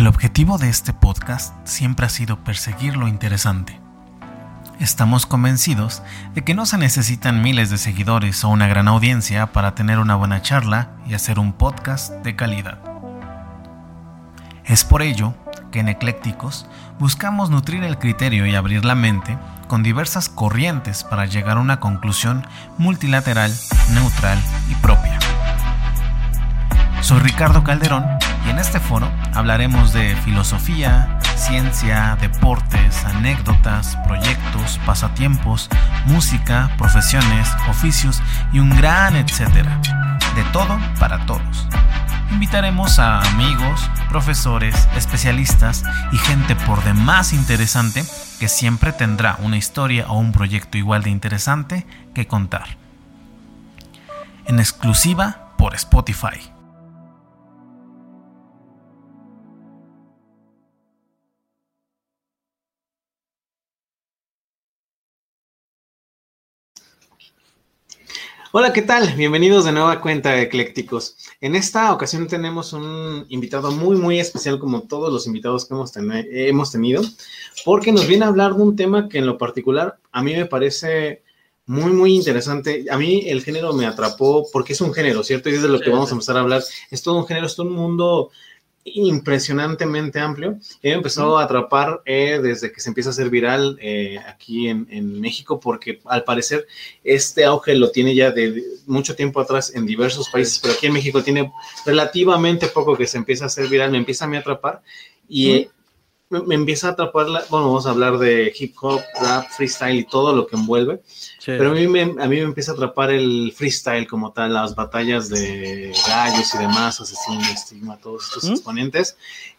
El objetivo de este podcast siempre ha sido perseguir lo interesante. Estamos convencidos de que no se necesitan miles de seguidores o una gran audiencia para tener una buena charla y hacer un podcast de calidad. Es por ello que en Eclécticos buscamos nutrir el criterio y abrir la mente con diversas corrientes para llegar a una conclusión multilateral, neutral y propia. Soy Ricardo Calderón y en este foro hablaremos de filosofía, ciencia, deportes, anécdotas, proyectos, pasatiempos, música, profesiones, oficios y un gran etcétera. De todo para todos. Invitaremos a amigos, profesores, especialistas y gente por demás interesante que siempre tendrá una historia o un proyecto igual de interesante que contar. En exclusiva por Spotify. Hola, ¿qué tal? Bienvenidos de nueva cuenta Eclécticos. En esta ocasión tenemos un invitado muy, muy especial, como todos los invitados que hemos, hemos tenido, porque nos viene a hablar de un tema que en lo particular a mí me parece muy, muy interesante. A mí el género me atrapó porque es un género, ¿cierto? Y es de lo que vamos a empezar a hablar. Es todo un género, es todo un mundo impresionantemente amplio. He empezado a atrapar eh, desde que se empieza a hacer viral eh, aquí en, México, porque al parecer este auge lo tiene ya de mucho tiempo atrás en diversos países, pero aquí en México tiene relativamente poco que se empieza a hacer viral, me empieza a me atrapar y me, empieza a atrapar, la, bueno, vamos a hablar de hip hop, rap, freestyle y todo lo que envuelve, pero a mí, me, a mí me empieza a atrapar el freestyle como tal, las batallas de gallos y demás, asesinos, estigma, todos estos exponentes,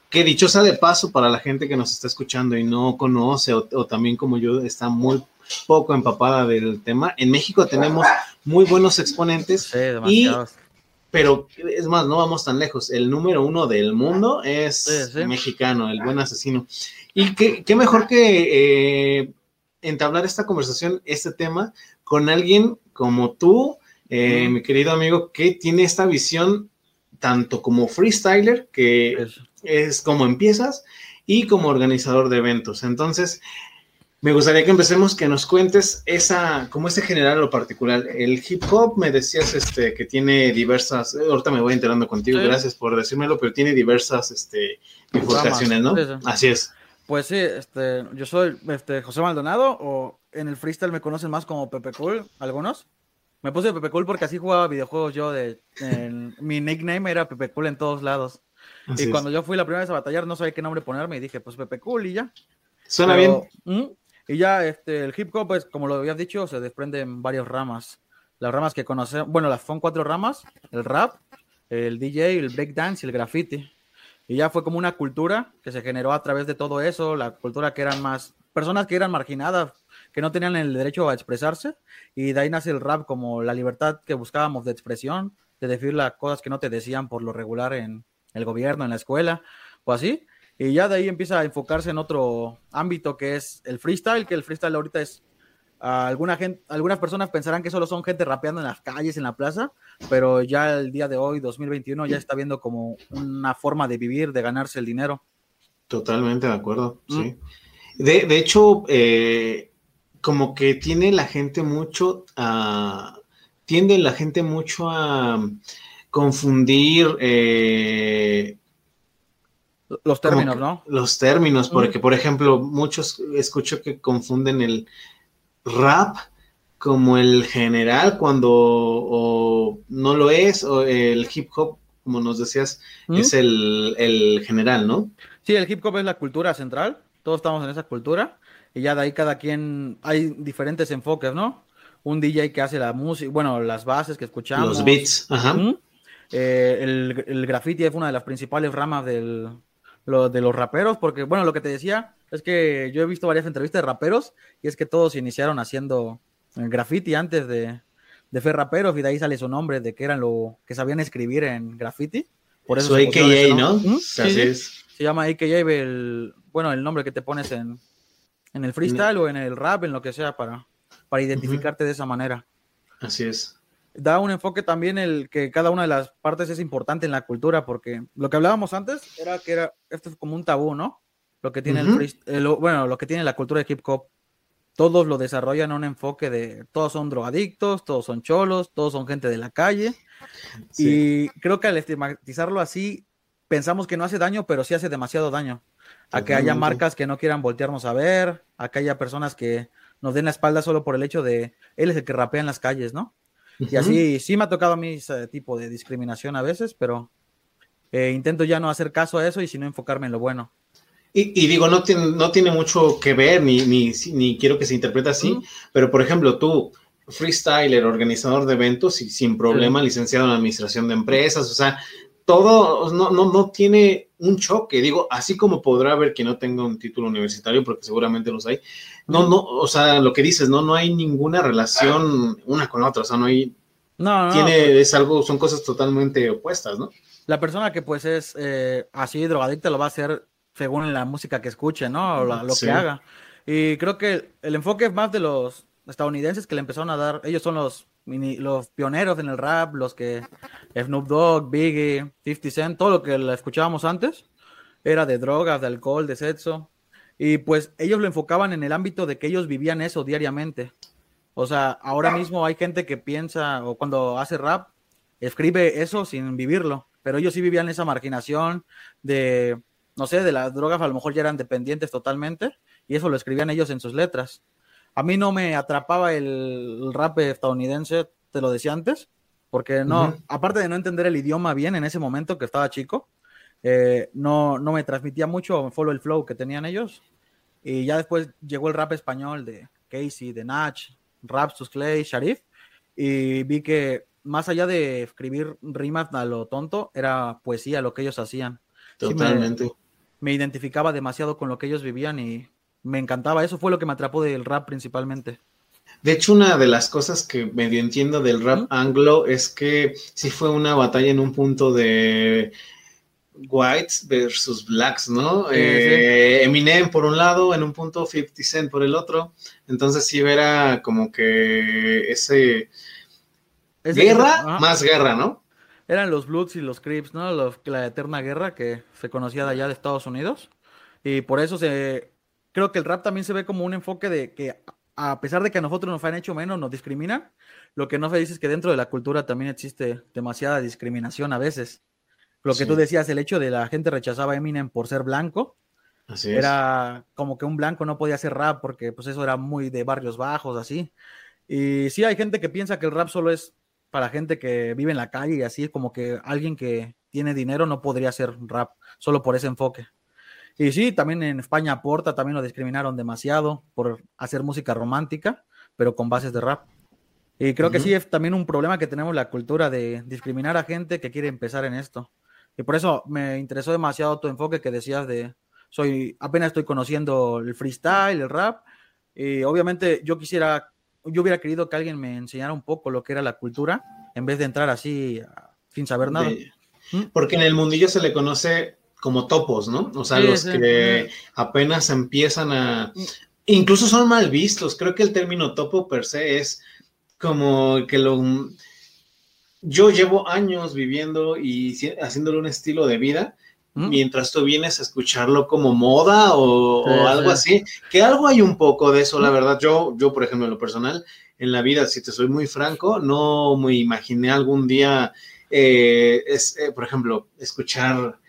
que dichosa de paso para la gente que nos está escuchando y no conoce o, también como yo está muy poco empapada del tema. En México tenemos muy buenos exponentes sí, y pero es más, no vamos tan lejos. El número uno del mundo es mexicano, el buen asesino. Y qué, qué mejor que eh, entablar esta conversación, este tema, con alguien como tú, eh, mi querido amigo, que tiene esta visión tanto como freestyler, que es como empiezas, y como organizador de eventos. Entonces, me gustaría que empecemos, que nos cuentes esa, como ese general o particular. El hip hop, me decías este, que tiene diversas, eh, ahorita me voy enterando contigo, gracias por decírmelo, pero tiene diversas este, bifurcaciones, ¿no? Así es. Pues sí, este, yo soy este, José Maldonado, o en el freestyle me conocen más como Pepe Cool, algunos. Me puse Pepe Cool porque así jugaba videojuegos yo, de, mi nickname era Pepe Cool en todos lados. y cuando yo fui la primera vez a batallar no sabía qué nombre ponerme y dije, pues Pepe Cool y ya. Suena bien. ¿Mm? Y ya este, el hip hop, pues como lo habías dicho, se desprende en varias ramas. Las ramas que conocemos, bueno, las son cuatro ramas, el rap, el DJ, el breakdance y el graffiti. Y ya fue como una cultura que se generó a través de todo eso, la cultura que eran más personas que eran marginadas, que no tenían el derecho a expresarse. Y de ahí nace el rap como la libertad que buscábamos de expresión, de decir las cosas que no te decían por lo regular en el gobierno, en la escuela o así. Y ya de ahí empieza a enfocarse en otro ámbito que es el freestyle, que el freestyle ahorita es alguna gente, algunas personas pensarán que solo son gente rapeando en las calles, en la plaza, pero ya el día de hoy, 2021, ya está viendo como una forma de vivir, de ganarse el dinero. Totalmente de acuerdo, mm. sí. De, de hecho, eh, como que tiene la gente mucho a. Tiende la gente mucho a confundir eh, los términos, ¿no? Los términos, porque por ejemplo, muchos escucho que confunden el rap como el general cuando no lo es, o el hip hop, como nos decías, es el, general, ¿no? Sí, el hip hop es la cultura central, todos estamos en esa cultura, y ya de ahí cada quien, hay diferentes enfoques, ¿no? Un DJ que hace la música, bueno, las bases que escuchamos. Los beats, ajá. Eh, el, el graffiti es una de las principales ramas del, lo de los raperos, porque bueno, lo que te decía es que yo he visto varias entrevistas de raperos y es que todos iniciaron haciendo graffiti antes de, de ser raperos y de ahí sale su nombre, de que eran lo que sabían escribir en graffiti. Por eso Su AKA, ¿no? Así es. Se llama AKA, el, bueno, el nombre que te pones en, en el freestyle o en el rap, en lo que sea, para, para identificarte de esa manera. Así es. Da un enfoque también el que cada una de las partes es importante en la cultura, porque lo que hablábamos antes era que era esto es como un tabú, ¿no? Lo que tiene el, bueno, lo que tiene la cultura de hip hop. Todos lo desarrollan un enfoque de todos son drogadictos, todos son cholos, todos son gente de la calle. Y creo que al estigmatizarlo así, pensamos que no hace daño, pero sí hace demasiado daño. A que haya marcas que no quieran voltearnos a ver, a que haya personas que nos den la espalda solo por el hecho de él es el que rapea en las calles, ¿no? Y así sí me ha tocado a mí ese tipo de discriminación a veces, pero eh, intento ya no hacer caso a eso y sino enfocarme en lo bueno. Y, digo, no tiene, no tiene mucho que ver, ni, ni, ni quiero que se interprete así, pero por ejemplo, tú, freestyler, organizador de eventos y sin problema, licenciado en administración de empresas, o sea, todo no, no, no tiene un choque, digo, así como podrá haber que no tenga un título universitario, porque seguramente los hay, no, no, o sea, lo que dices, no, no hay ninguna relación una con la otra, o sea, no hay, no, no tiene, es algo, son cosas totalmente opuestas, ¿no? La persona que pues es eh, así drogadicta lo va a hacer según la música que escuche, ¿no? O lo que haga. Y creo que el enfoque es más de los estadounidenses que le empezaron a dar, ellos son los los pioneros en el rap, los que Snoop Dogg, Biggie, 50 Cent, todo lo que escuchábamos antes, era de drogas, de alcohol, de sexo. Y pues ellos lo enfocaban en el ámbito de que ellos vivían eso diariamente. O sea, ahora mismo hay gente que piensa, o cuando hace rap, escribe eso sin vivirlo, pero ellos sí vivían esa marginación de, no sé, de las drogas, a lo mejor ya eran dependientes totalmente, y eso lo escribían ellos en sus letras. A mí no me atrapaba el, rap estadounidense, te lo decía antes, porque no, aparte de no entender el idioma bien en ese momento que estaba chico, eh, no, no me transmitía mucho follow el flow que tenían ellos. Y ya después llegó el rap español de Casey, de Nach, Raps Clay, Sharif, y vi que más allá de escribir rimas a lo tonto, era poesía lo que ellos hacían. Totalmente. me, identificaba demasiado con lo que ellos vivían y me encantaba. Eso fue lo que me atrapó del rap principalmente. De hecho, una de las cosas que medio entiendo del rap anglo es que sí fue una batalla en un punto de whites versus blacks, ¿no? Eh, Eminem por un lado, en un punto 50 Cent por el otro. Entonces sí era como que ese... guerra más guerra, ¿no? Eran los Bloods y los Crips, ¿no? la eterna guerra que se conocía de allá de Estados Unidos. Y por eso se, creo que el rap también se ve como un enfoque de que a pesar de que a nosotros nos han hecho menos, nos discriminan, lo que no se dice es que dentro de la cultura también existe demasiada discriminación a veces. Lo que tú decías, el hecho de la gente rechazaba a Eminem por ser blanco, así era como que un blanco no podía hacer rap porque pues eso era muy de barrios bajos, así. Y sí hay gente que piensa que el rap solo es para gente que vive en la calle y así, como que alguien que tiene dinero no podría hacer rap, solo por ese enfoque. Y sí, también en España Porta también lo discriminaron demasiado por hacer música romántica, pero con bases de rap. Y creo que sí es también un problema que tenemos la cultura de discriminar a gente que quiere empezar en esto. Y por eso me interesó demasiado tu enfoque que decías de, soy, apenas estoy conociendo el freestyle, el rap. Y obviamente yo quisiera, yo hubiera querido que alguien me enseñara un poco lo que era la cultura, en vez de entrar así sin saber nada. ¿Mm? Porque en el mundillo se le conoce como topos, ¿no? O sea, los que apenas empiezan a... Incluso son mal vistos. Creo que el término topo per se es como que lo... Yo llevo años viviendo y haciéndole un estilo de vida, mientras tú vienes a escucharlo como moda o, algo así, que algo hay un poco de eso, la verdad. Yo, yo, por ejemplo, en lo personal, en la vida, si te soy muy franco, no me imaginé algún día, eh, es, eh, por ejemplo, escuchar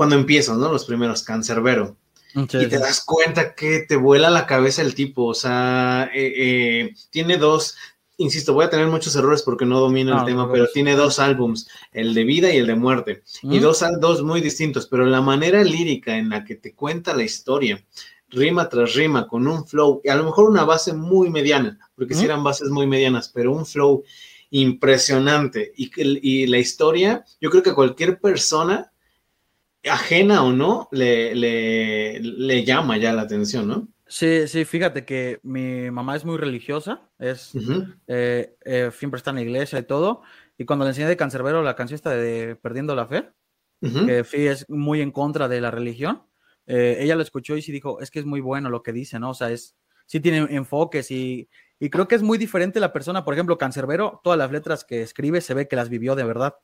cuando empiezas, ¿no? Los primeros, cancerbero. y te das cuenta que te vuela la cabeza el tipo, o sea, eh, eh, tiene dos, insisto, voy a tener muchos errores porque no domino el tema, pero tiene dos álbums, el de vida y el de muerte, y dos, dos muy distintos, pero la manera lírica en la que te cuenta la historia, rima tras rima, con un flow, y a lo mejor una base muy mediana, porque si eran bases muy medianas, pero un flow impresionante, y, y la historia, yo creo que cualquier persona ajena o no, le, le, llama ya la atención, ¿no? Sí, sí, fíjate que mi mamá es muy religiosa, es, eh, eh, siempre está en la iglesia y todo, y cuando le enseñé de Cancerbero la canción está de Perdiendo la Fe, que es muy en contra de la religión, eh, ella lo escuchó y sí dijo, es que es muy bueno lo que dice, ¿no? O sea, es, sí tiene enfoques y, Y creo que es muy diferente la persona, por ejemplo, Cancerbero, todas las letras que escribe se ve que las vivió de verdad,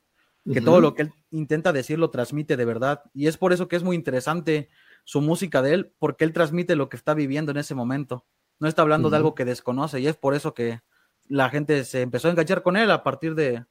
que todo lo que él intenta decir lo transmite de verdad. Y es por eso que es muy interesante su música de él, porque él transmite lo que está viviendo en ese momento. No está hablando de algo que desconoce y es por eso que la gente se empezó a enganchar con él a partir de,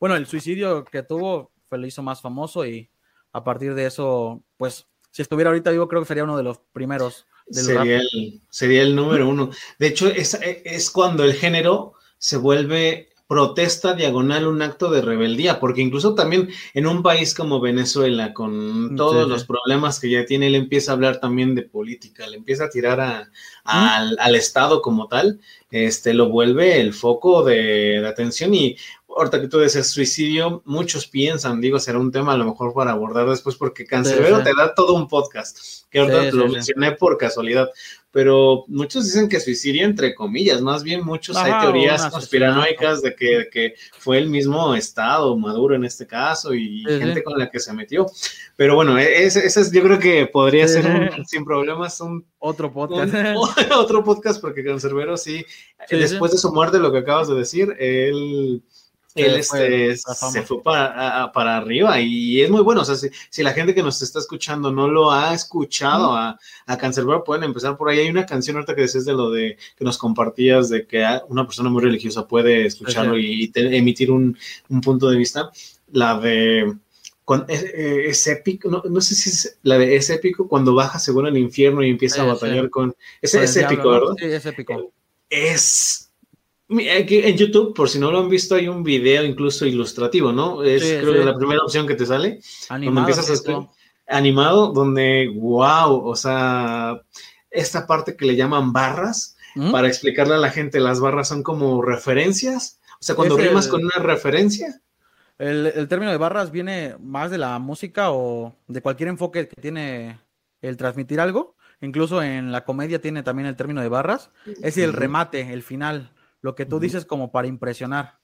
bueno, el suicidio que tuvo fue, lo hizo más famoso y a partir de eso, pues, si estuviera ahorita vivo, creo que sería uno de los primeros sería, el, sería el número uno. De hecho, es, es cuando el género se vuelve protesta diagonal un acto de rebeldía, porque incluso también en un país como Venezuela, con todos los problemas que ya tiene, él empieza a hablar también de política, le empieza a tirar a, al, al, Estado como tal, este, lo vuelve el foco de, de atención y ahorita que tú dices suicidio, muchos piensan, digo, será un tema a lo mejor para abordar después, porque Cancerbero te da todo un podcast, que ahorita lo mencioné por casualidad, pero muchos dicen que suicidio entre comillas, más bien muchos hay teorías conspiranoicas de que, que, fue el mismo Estado, Maduro en este caso, y gente con la que se metió. Pero bueno, e-, ese, es, yo creo que podría ser un, sin problemas un otro podcast. otro podcast, porque Cancerbero sí, después de su muerte, lo que acabas de decir, él él este, se fue para, para, arriba y es muy bueno. O sea, si, la gente que nos está escuchando no lo ha escuchado a, a Cancerbero, pueden empezar por ahí. Hay una canción ahorita que decías de lo de que nos compartías de que una persona muy religiosa puede escucharlo y, emitir un, un, punto de vista. La de. es, épico, no, sé si es la de es épico cuando baja según el infierno y empieza a batallar con. Es, es épico, ¿verdad? Sí, es épico. Es en YouTube, por si no lo han visto, hay un video incluso ilustrativo, ¿no? Es creo que la primera opción que te sale. Animado. Empiezas a animado, donde, wow, o sea, esta parte que le llaman barras, ¿Mm? para explicarle a la gente, las barras son como referencias. O sea, cuando rimas con una referencia. El, el, término de barras viene más de la música o de cualquier enfoque que tiene el transmitir algo. Incluso en la comedia tiene también el término de barras. Es el remate, el final lo que tú dices como para impresionar.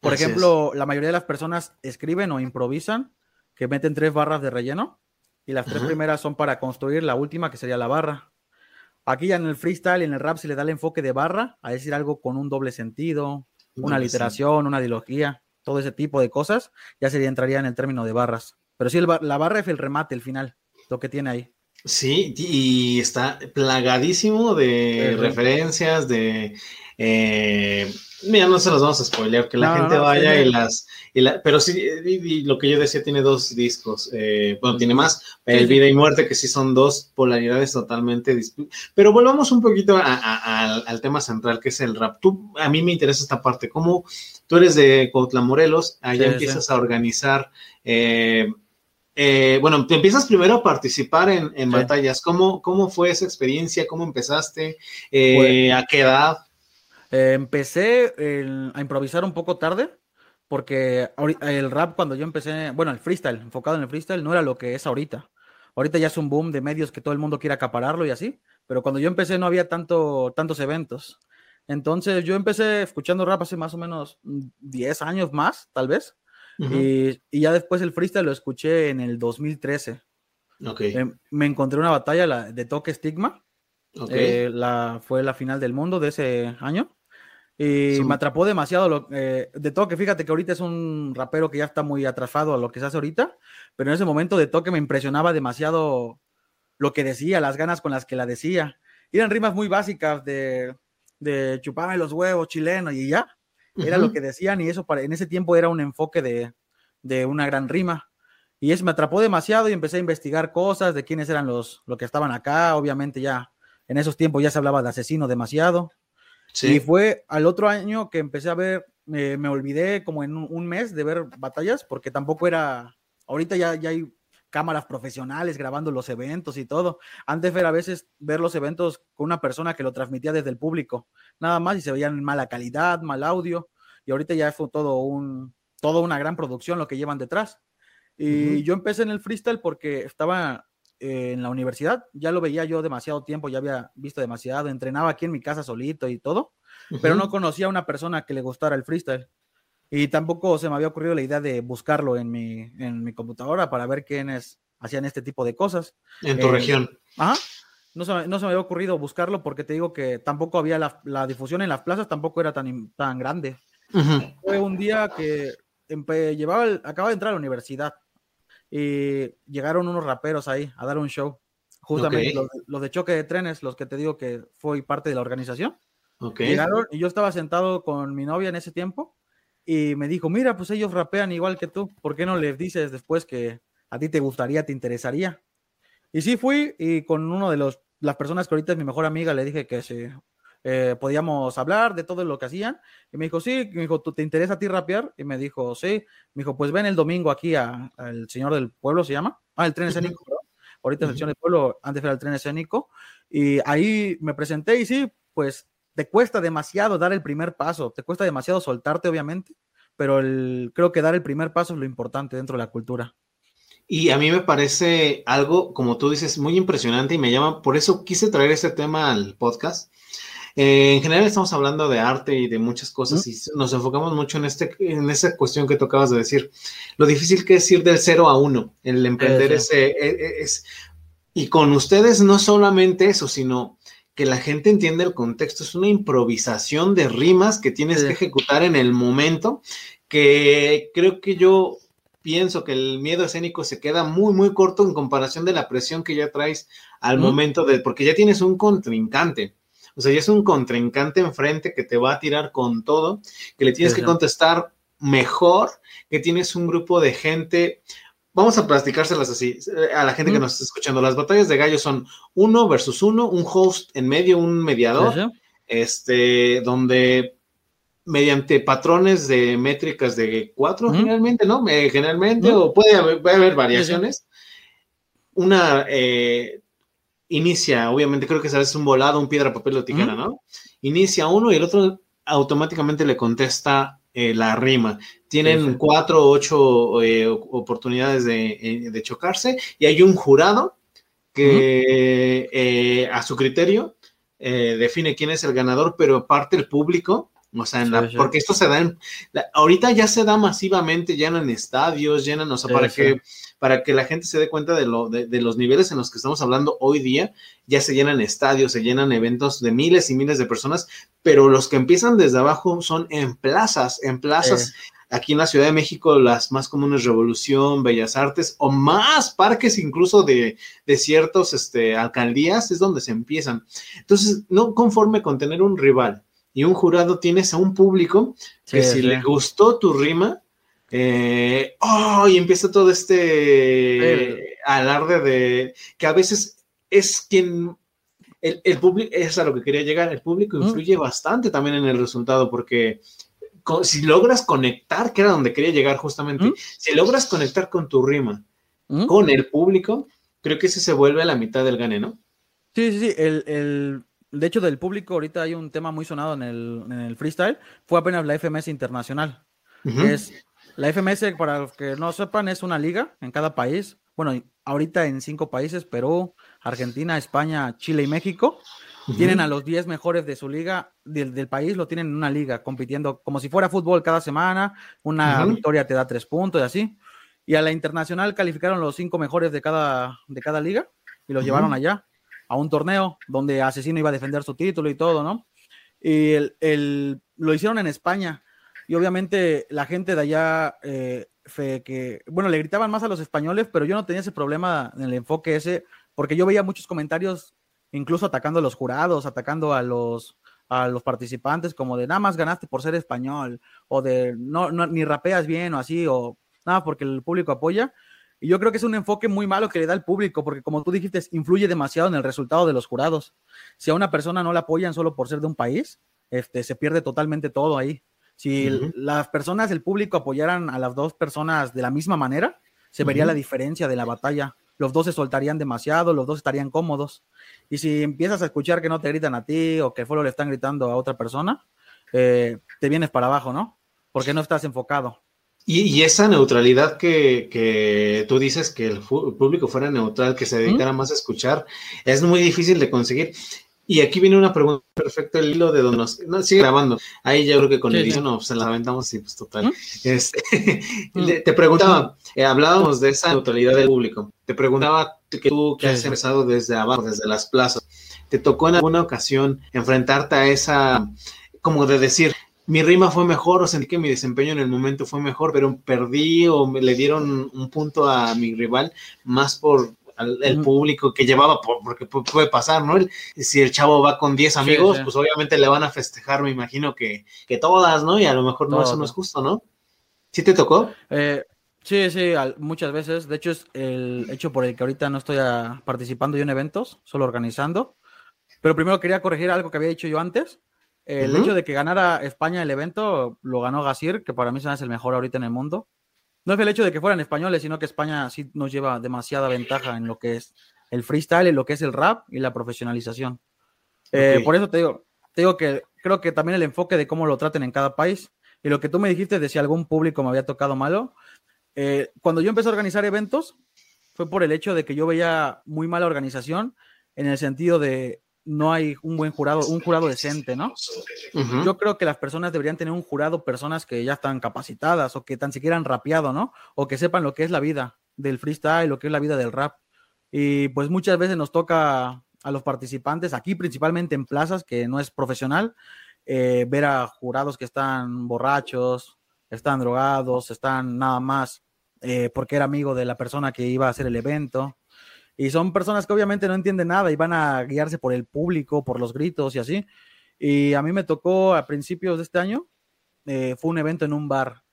Por ejemplo, la mayoría de las personas escriben o improvisan que meten tres barras de relleno y las tres primeras son para construir la última que sería la barra. Aquí ya en el freestyle y en el rap se le da el enfoque de barra a decir algo con un doble sentido, una literación, una dilogía, todo ese tipo de cosas, ya se entraría en el término de barras. Pero sí, la barra es el remate, el final, lo que tiene ahí. Sí, y está plagadísimo de referencias, de eh, mira, no se los vamos a spoiler, que la gente vaya y las... pero sí, lo que yo decía, tiene dos discos. Eh, bueno, tiene más. El Vida y Muerte, que sí son dos polaridades totalmente distintas. Pero volvamos un poquito al tema central, que es el rap. Tú, a mí me interesa esta parte. ¿Cómo tú eres de Cotla Morelos? Allá empiezas a organizar... Eh, eh, bueno, te empiezas primero a participar en, batallas. ¿Cómo, ¿Cómo fue esa experiencia? ¿Cómo empezaste? ¿A qué edad? Eh, empecé a improvisar un poco tarde, porque el rap cuando yo empecé, bueno, el freestyle, enfocado en el freestyle, no era lo que es ahorita. Ahorita ya es un boom de medios que todo el mundo quiere acapararlo y así, pero cuando yo empecé no había tanto, tantos eventos. Entonces yo empecé escuchando rap hace más o menos 10 años más, tal vez, y, ya después el freestyle lo escuché en el 2013. Okay. Eh, me encontré una batalla de Toque Stigma, eh, la, fue la final del mundo de ese año. Y me atrapó demasiado. Lo, eh, de toque, fíjate que ahorita es un rapero que ya está muy atrasado a lo que se hace ahorita, pero en ese momento de toque me impresionaba demasiado lo que decía, las ganas con las que la decía. eran rimas muy básicas de, de chuparme los huevos chileno y ya. Era lo que decían y eso para, en ese tiempo era un enfoque de, de una gran rima. Y eso me atrapó demasiado y empecé a investigar cosas de quiénes eran los, los que estaban acá. Obviamente ya en esos tiempos ya se hablaba de asesino demasiado. Y fue al otro año que empecé a ver, me olvidé como en un, mes de ver batallas, porque tampoco era, ahorita ya, ya hay cámaras profesionales grabando los eventos y todo. Antes era a veces ver los eventos con una persona que lo transmitía desde el público, nada más y se veían en mala calidad, mal audio, y ahorita ya fue todo un, todo una gran producción lo que llevan detrás. Y yo empecé en el freestyle porque estaba eh, en la universidad, ya lo veía yo demasiado tiempo, ya había visto demasiado, entrenaba aquí en mi casa solito y todo, pero no conocía a una persona que le gustara el freestyle. Y tampoco se me había ocurrido la idea de buscarlo en mi, en mi computadora para ver quiénes hacían este tipo de cosas. En tu región. Ajá. no se, no se me había ocurrido buscarlo porque te digo que tampoco había la, la difusión en las plazas, tampoco era tan, tan grande. Fue un día que llevaba acaba de entrar a la universidad y llegaron unos raperos ahí a dar un show. Justamente los, de choque de trenes, los que te digo que fue parte de la organización. Llegaron y yo estaba sentado con mi novia en ese tiempo y me dijo, mira, pues ellos rapean igual que tú, ¿por qué no les dices después que a ti te gustaría, te interesaría? Y sí fui y con uno de los, las personas que ahorita es mi mejor amiga le dije que se eh, podíamos hablar de todo lo que hacían. Y me dijo, sí, me dijo, ¿te interesa a ti rapear? Y me dijo, sí. Me dijo, pues ven el domingo aquí al Señor del Pueblo, ¿se llama? Ah, el tren escénico, Ahorita es el Señor del Pueblo, antes era el tren escénico. Y ahí me presenté y sí, pues te cuesta demasiado dar el primer paso, te cuesta demasiado soltarte, obviamente, pero el, creo que dar el primer paso es lo importante dentro de la cultura. Y a mí me parece algo, como tú dices, muy impresionante y me llama, por eso quise traer este tema al podcast, eh, en general estamos hablando de arte y de muchas cosas y nos enfocamos mucho en, este, en esa cuestión que tú acabas de decir. Lo difícil que es ir del cero a uno, el emprender ese, e, e, es, y con ustedes no solamente eso, sino que la gente entiende el contexto. Es una improvisación de rimas que tienes que ejecutar en el momento, que creo que yo pienso que el miedo escénico se queda muy, muy corto en comparación de la presión que ya traes al momento de, porque ya tienes un contrincante. O sea, ya es un contrincante enfrente que te va a tirar con todo, que le tienes que contestar mejor, que tienes un grupo de gente. Vamos a platicárselas así a la gente que nos está escuchando. Las batallas de gallos son uno versus uno, un host en medio, un mediador, este, donde mediante patrones de métricas de cuatro, generalmente, ¿no? Eh, generalmente, o puede haber, puede haber variaciones. Una eh, inicia, obviamente creo que sabes un volado, un piedra, papel o tijera, ¿no? Inicia uno y el otro automáticamente le contesta eh, la rima. Tienen cuatro o ocho eh, oportunidades eh, de, chocarse y hay un jurado que a su criterio define quién es el ganador, pero aparte el público o sea, en la, porque esto se da en, ahorita ya se da masivamente, llenan en estadios, llenan, o sea, para que, para que la gente se dé cuenta de, lo, de, los niveles en los que estamos hablando hoy día, ya se llenan estadios, se llenan eventos de miles y miles de personas, pero los que empiezan desde abajo son en plazas, en plazas. Aquí en la Ciudad de México, las más comunes, Revolución, Bellas Artes, o más parques incluso de, de ciertos este, alcaldías, es donde se empiezan. Entonces, no conforme con tener un rival, y un jurado tienes a un público que si le gustó tu rima, eh, oh, y empieza todo este alarde de que a veces es quien el, público, es a lo que quería llegar, el público influye bastante también en el resultado porque si logras conectar, que era donde quería llegar justamente, si logras conectar con tu rima, con el público, creo que ese se vuelve a la mitad del gane, ¿no? Sí, sí, sí, el, de hecho, del público, ahorita hay un tema muy sonado en el, freestyle, fue apenas la FMS Internacional. es, la FMS, para los que no sepan, es una liga en cada país. Bueno, ahorita en cinco países, Perú, Argentina, España, Chile y México. Tienen a los 10 mejores de su liga, del, país, lo tienen en una liga, compitiendo como si fuera fútbol cada semana. Una victoria te da tres puntos y así. Y a la internacional calificaron los cinco mejores de cada, de cada liga y los llevaron allá a un torneo donde Asesino iba a defender su título y todo, ¿no? Y el, lo hicieron en España. Y obviamente la gente de allá, eh, que, bueno, le gritaban más a los españoles, pero yo no tenía ese problema en el enfoque ese, porque yo veía muchos comentarios, incluso atacando a los jurados, atacando a los, a los participantes, como de nada más ganaste por ser español, o de no, no ni rapeas bien o así, o nada porque el público apoya. Y yo creo que es un enfoque muy malo que le da el público, porque como tú dijiste, influye demasiado en el resultado de los jurados. Si a una persona no la apoyan solo por ser de un país, este, se pierde totalmente todo ahí. Si las personas, el público apoyaran a las dos personas de la misma manera, se vería la diferencia de la batalla. Los dos se soltarían demasiado, los dos estarían cómodos. Y si empiezas a escuchar que no te gritan a ti o que el le están gritando a otra persona, eh, te vienes para abajo, ¿no? Porque no estás enfocado. Y, esa neutralidad que, tú dices que el, público fuera neutral, que se dedicara más a escuchar, es muy difícil de conseguir. Y aquí viene una pregunta perfecta, el hilo de donde nos... No, sigue grabando. Ahí ya creo que con el hilo no, pues la aventamos y pues total. ¿Mm? Este, ¿Mm? te preguntaba, eh, hablábamos de esa neutralidad del público. Te preguntaba que tú que has empezado desde abajo, desde las plazas, ¿te tocó en alguna ocasión enfrentarte a esa, como de decir, mi rima fue mejor o sentí que mi desempeño en el momento fue mejor, pero perdí o me le dieron un punto a mi rival más por el público que llevaba, porque puede pasar, ¿no? si el chavo va con 10 amigos, pues obviamente le van a festejar, me imagino que, que todas, ¿no? Y a lo mejor no, eso no es justo, ¿no? ¿Sí te tocó? Eh, sí, sí, muchas veces. De hecho, es el hecho por el que ahorita no estoy participando yo en eventos, solo organizando. Pero primero quería corregir algo que había dicho yo antes. El hecho de que ganara España el evento lo ganó Gasir, que para mí es el mejor ahorita en el mundo. No es el hecho de que fueran españoles, sino que España sí nos lleva demasiada ventaja en lo que es el freestyle, en lo que es el rap y la profesionalización. Eh, por eso te digo, te digo que creo que también el enfoque de cómo lo traten en cada país y lo que tú me dijiste de si algún público me había tocado malo. Eh, cuando yo empecé a organizar eventos, fue por el hecho de que yo veía muy mala organización en el sentido de no hay un buen jurado, un jurado decente, ¿no? Yo creo que las personas deberían tener un jurado, personas que ya están capacitadas o que tan siquiera han rapeado, ¿no? O que sepan lo que es la vida del freestyle, lo que es la vida del rap. Y pues muchas veces nos toca a los participantes, aquí principalmente en plazas, que no es profesional, eh, ver a jurados que están borrachos, están drogados, están nada más eh, porque era amigo de la persona que iba a hacer el evento. Y son personas que obviamente no entienden nada y van a guiarse por el público, por los gritos y así. Y a mí me tocó a principios de este año, eh, fue un evento en un bar.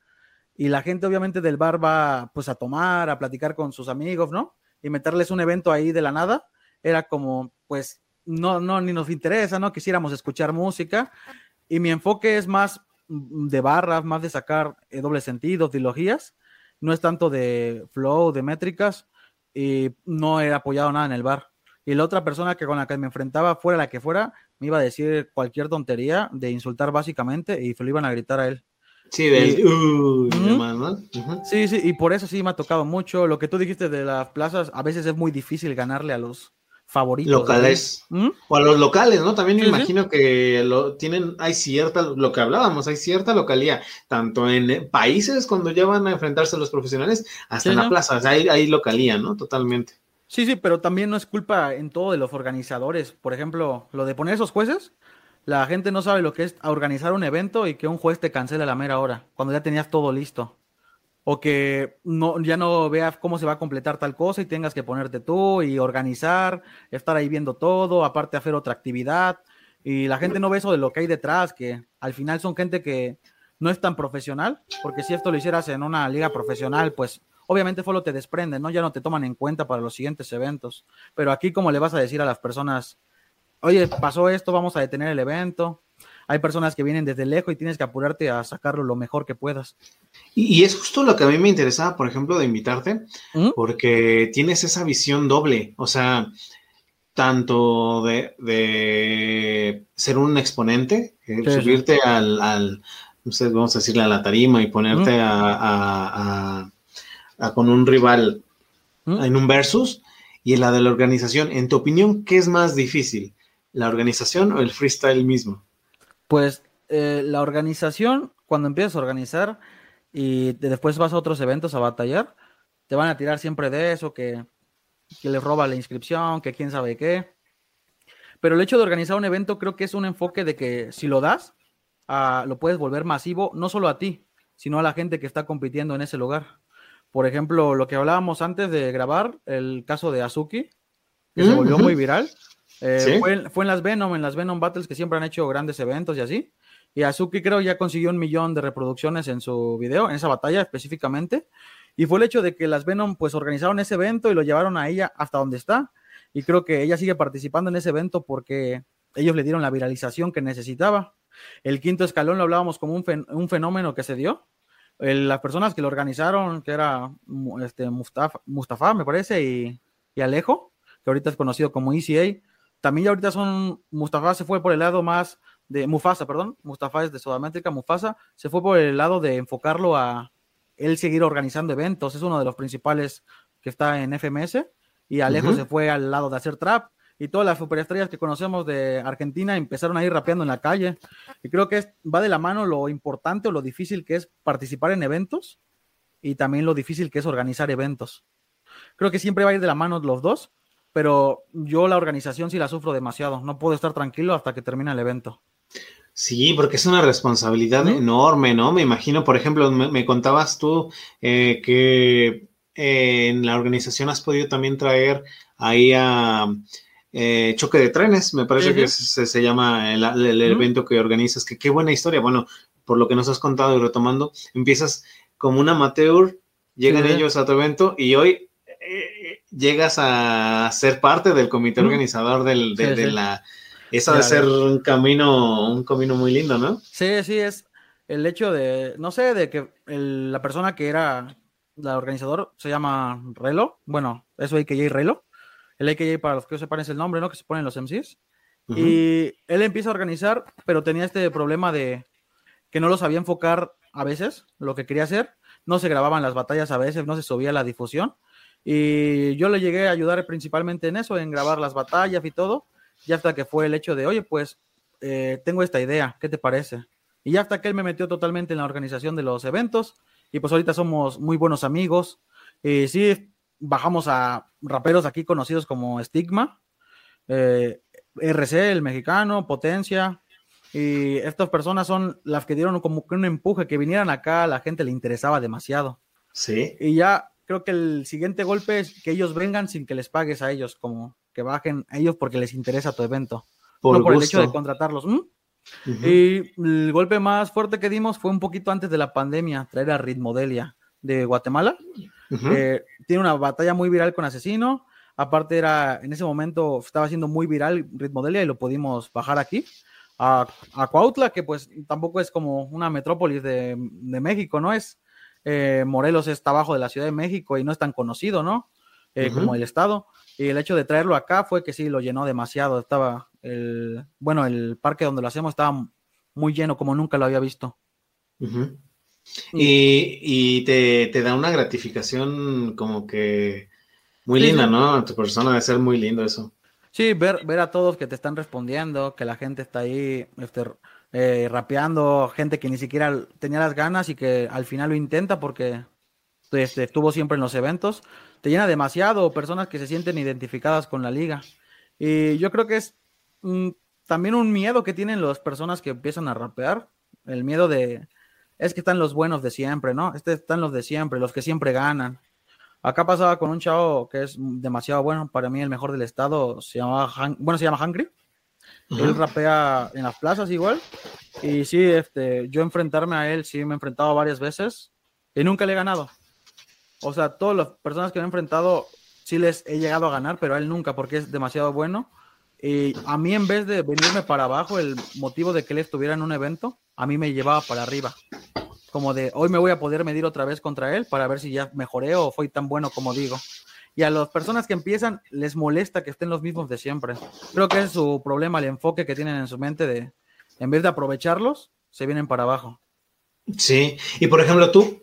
Y la gente obviamente del bar va pues a tomar, a platicar con sus amigos, ¿no? Y meterles un evento ahí de la nada, era como pues no, no, ni nos interesa, ¿no? Quisiéramos escuchar música. Y mi enfoque es más de barras, más de sacar eh, dobles sentidos, trilogías. No es tanto de flow, de métricas y no he apoyado nada en el bar. Y la otra persona que con la que me enfrentaba, fuera la que fuera, me iba a decir cualquier tontería de insultar básicamente y se lo iban a gritar a él. Sí, de Sí, sí, y por eso sí me ha tocado mucho. Lo que tú dijiste de las plazas, a veces es muy difícil ganarle a los favoritos. Locales. ¿Mm? O a los locales, ¿no? También me imagino que lo tienen, hay cierta, lo que hablábamos, hay cierta localidad, tanto en países cuando ya van a enfrentarse los profesionales, hasta en la plaza, hay, hay localía, ¿no? Totalmente. Sí, sí, pero también no es culpa en todo de los organizadores. Por ejemplo, lo de poner esos jueces, la gente no sabe lo que es organizar un evento y que un juez te cancele a la mera hora, cuando ya tenías todo listo o que no, ya no veas cómo se va a completar tal cosa y tengas que ponerte tú y organizar, estar ahí viendo todo, aparte hacer otra actividad. Y la gente no ve eso de lo que hay detrás, que al final son gente que no es tan profesional, porque si esto lo hicieras en una liga profesional, pues obviamente solo te desprende, ¿no? Ya no te toman en cuenta para los siguientes eventos. Pero aquí, ¿cómo le vas a decir a las personas, oye, pasó esto, vamos a detener el evento? Hay personas que vienen desde lejos y tienes que apurarte a sacarlo lo mejor que puedas. Y, es justo lo que a mí me interesaba, por ejemplo, de invitarte, ¿Mm? porque tienes esa visión doble, o sea, tanto de, ser un exponente, eh, subirte Al, no sé, vamos a decirle a la tarima y ponerte ¿Mm? a, con un rival ¿Mm? en un versus, y la de la organización. En tu opinión, ¿qué es más difícil? ¿La organización o el freestyle mismo? Pues eh, la organización, cuando empiezas a organizar y después vas a otros eventos a batallar, te van a tirar siempre de eso, que, que les roba la inscripción, que quién sabe qué. Pero el hecho de organizar un evento creo que es un enfoque de que si lo das, ah, lo puedes volver masivo, no solo a ti, sino a la gente que está compitiendo en ese lugar. Por ejemplo, lo que hablábamos antes de grabar, el caso de Azuki, que se volvió muy viral. Eh, fue, en las Venom, en las Venom Battles que siempre han hecho grandes eventos y así. Y Azuki creo ya consiguió un millón de reproducciones en su video, en esa batalla específicamente. Y fue el hecho de que las Venom pues organizaron ese evento y lo llevaron a ella hasta donde está. Y creo que ella sigue participando en ese evento porque ellos le dieron la viralización que necesitaba. El quinto escalón lo hablábamos como un, fenómeno que se dio. las personas que lo organizaron, que era este, Mustafa, Mustafa me parece, y, y Alejo, que ahorita es conocido como ECA, también ya ahorita son, Mustafa se fue por el lado más de Mufasa, perdón, Mustafa es de Sudamérica, Mufasa se fue por el lado de enfocarlo a él seguir organizando eventos, es uno de los principales que está en FMS y Alejo se fue al lado de hacer trap y todas las superestrellas que conocemos de Argentina empezaron a ir rapeando en la calle. Y creo que va de la mano lo importante o lo difícil que es participar en eventos y también lo difícil que es organizar eventos. Creo que siempre va a ir de la mano los dos, pero yo la organización sí la sufro demasiado. No puedo estar tranquilo hasta que termine el evento. Sí, porque es una responsabilidad enorme, ¿no? Me imagino, por ejemplo, me, contabas tú eh, que eh, en la organización has podido también traer ahí a eh, choque de trenes, me parece que se, llama el, evento que organizas, que qué buena historia. Bueno, por lo que nos has contado y retomando, empiezas como un amateur, llegan ellos a tu evento y hoy llegas a ser parte del comité organizador del, de, la... Eso de ser un camino, un camino muy lindo, ¿no? Sí, sí, es el hecho de, no sé, de que la persona que era la organizador se llama Relo, bueno, eso AKJ Relo, el AKJ para los que no sepan es el nombre, ¿no? Que se ponen los MCs. Y él empieza a organizar, pero tenía este problema de que no lo sabía enfocar a veces, lo que quería hacer. No se grababan las batallas a veces, no se subía la difusión. Y yo le llegué a ayudar principalmente en eso, en grabar las batallas y todo. Y hasta que fue el hecho de, oye, pues eh, tengo esta idea, ¿qué te parece? Y ya hasta que él me metió totalmente en la organización de los eventos. Y pues ahorita somos muy buenos amigos. Y sí, bajamos a raperos aquí conocidos como Stigma, eh, RC, el mexicano, Potencia. Y estas personas son las que dieron como que un empuje, que vinieran acá, a la gente le interesaba demasiado. Sí. Y ya creo que el siguiente golpe es que ellos vengan sin que les pagues a ellos, como que bajen a ellos porque les interesa tu evento. Por no por el hecho de contratarlos. Y el golpe más fuerte que dimos fue un poquito antes de la pandemia, traer a Ritmodelia de Guatemala. Eh, tiene una batalla muy viral con Asesino. Aparte era, en ese momento estaba siendo muy viral Ritmodelia y lo pudimos bajar aquí. A, a Cuautla, que pues tampoco es como una metrópolis de, de México, ¿no? Es, eh, Morelos está abajo de la Ciudad de México y no es tan conocido, ¿no? Eh, como el estado. Y el hecho de traerlo acá fue que sí, lo llenó demasiado. Estaba el, bueno, el parque donde lo hacemos estaba muy lleno como nunca lo había visto. Y, te, da una gratificación como que muy linda, ¿no? tu persona debe ser muy lindo eso. Sí, ver, ver a todos que te están respondiendo, que la gente está ahí este, eh, rapeando, gente que ni siquiera tenía las ganas y que al final lo intenta porque este, estuvo siempre en los eventos. Te llena demasiado, personas que se sienten identificadas con la liga. Y yo creo que es también un miedo que tienen las personas que empiezan a rapear, el miedo de, es que están los buenos de siempre, ¿no? Este están los de siempre, los que siempre ganan. Acá pasaba con un chavo que es demasiado bueno, para mí el mejor del estado, se llama, bueno, se llama Hungry. Él rapea en las plazas igual. Y sí, este, yo enfrentarme a él, sí me he enfrentado varias veces y nunca le he ganado. O sea, todas las personas que me he enfrentado, sí les he llegado a ganar, pero a él nunca, porque es demasiado bueno. Y a mí, en vez de venirme para abajo, el motivo de que él estuviera en un evento, a mí me llevaba para arriba. Como de hoy me voy a poder medir otra vez contra él para ver si ya mejoré o fui tan bueno como digo. Y a las personas que empiezan les molesta que estén los mismos de siempre. Creo que es su problema, el enfoque que tienen en su mente de, en vez de aprovecharlos, se vienen para abajo. Sí, y por ejemplo, tú,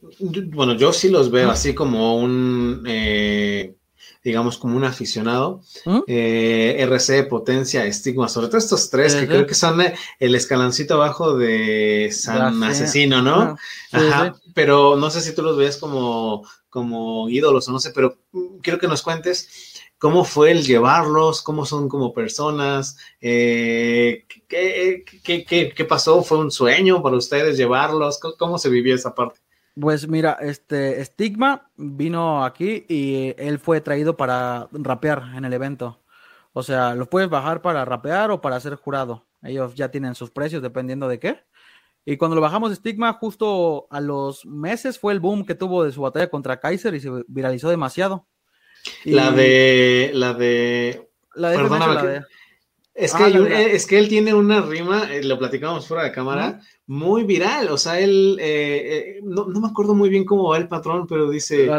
bueno, yo sí los veo así como un, eh, digamos, como un aficionado. ¿Mm? Eh, RC, Potencia, Estigma, sobre todo estos tres, que creo que son el escaloncito abajo de San Asesino, ¿no? Ajá, pero no sé si tú los ves como, como ídolos o no sé, pero quiero que nos cuentes cómo fue el llevarlos, cómo son como personas, eh, ¿qué, qué, pasó, fue un sueño para ustedes llevarlos, cómo se vivió esa parte. Pues mira, este Stigma vino aquí y él fue traído para rapear en el evento. O sea, lo puedes bajar para rapear o para ser jurado. Ellos ya tienen sus precios dependiendo de qué. Y cuando lo bajamos Stigma, justo a los meses fue el boom que tuvo de su batalla contra Kaiser y se viralizó demasiado. La de. La de. La de. Es que, ah, es que él tiene una rima, eh, lo platicamos fuera de cámara, muy viral. O sea, él, eh, eh, no, me acuerdo muy bien cómo va el patrón, pero dice...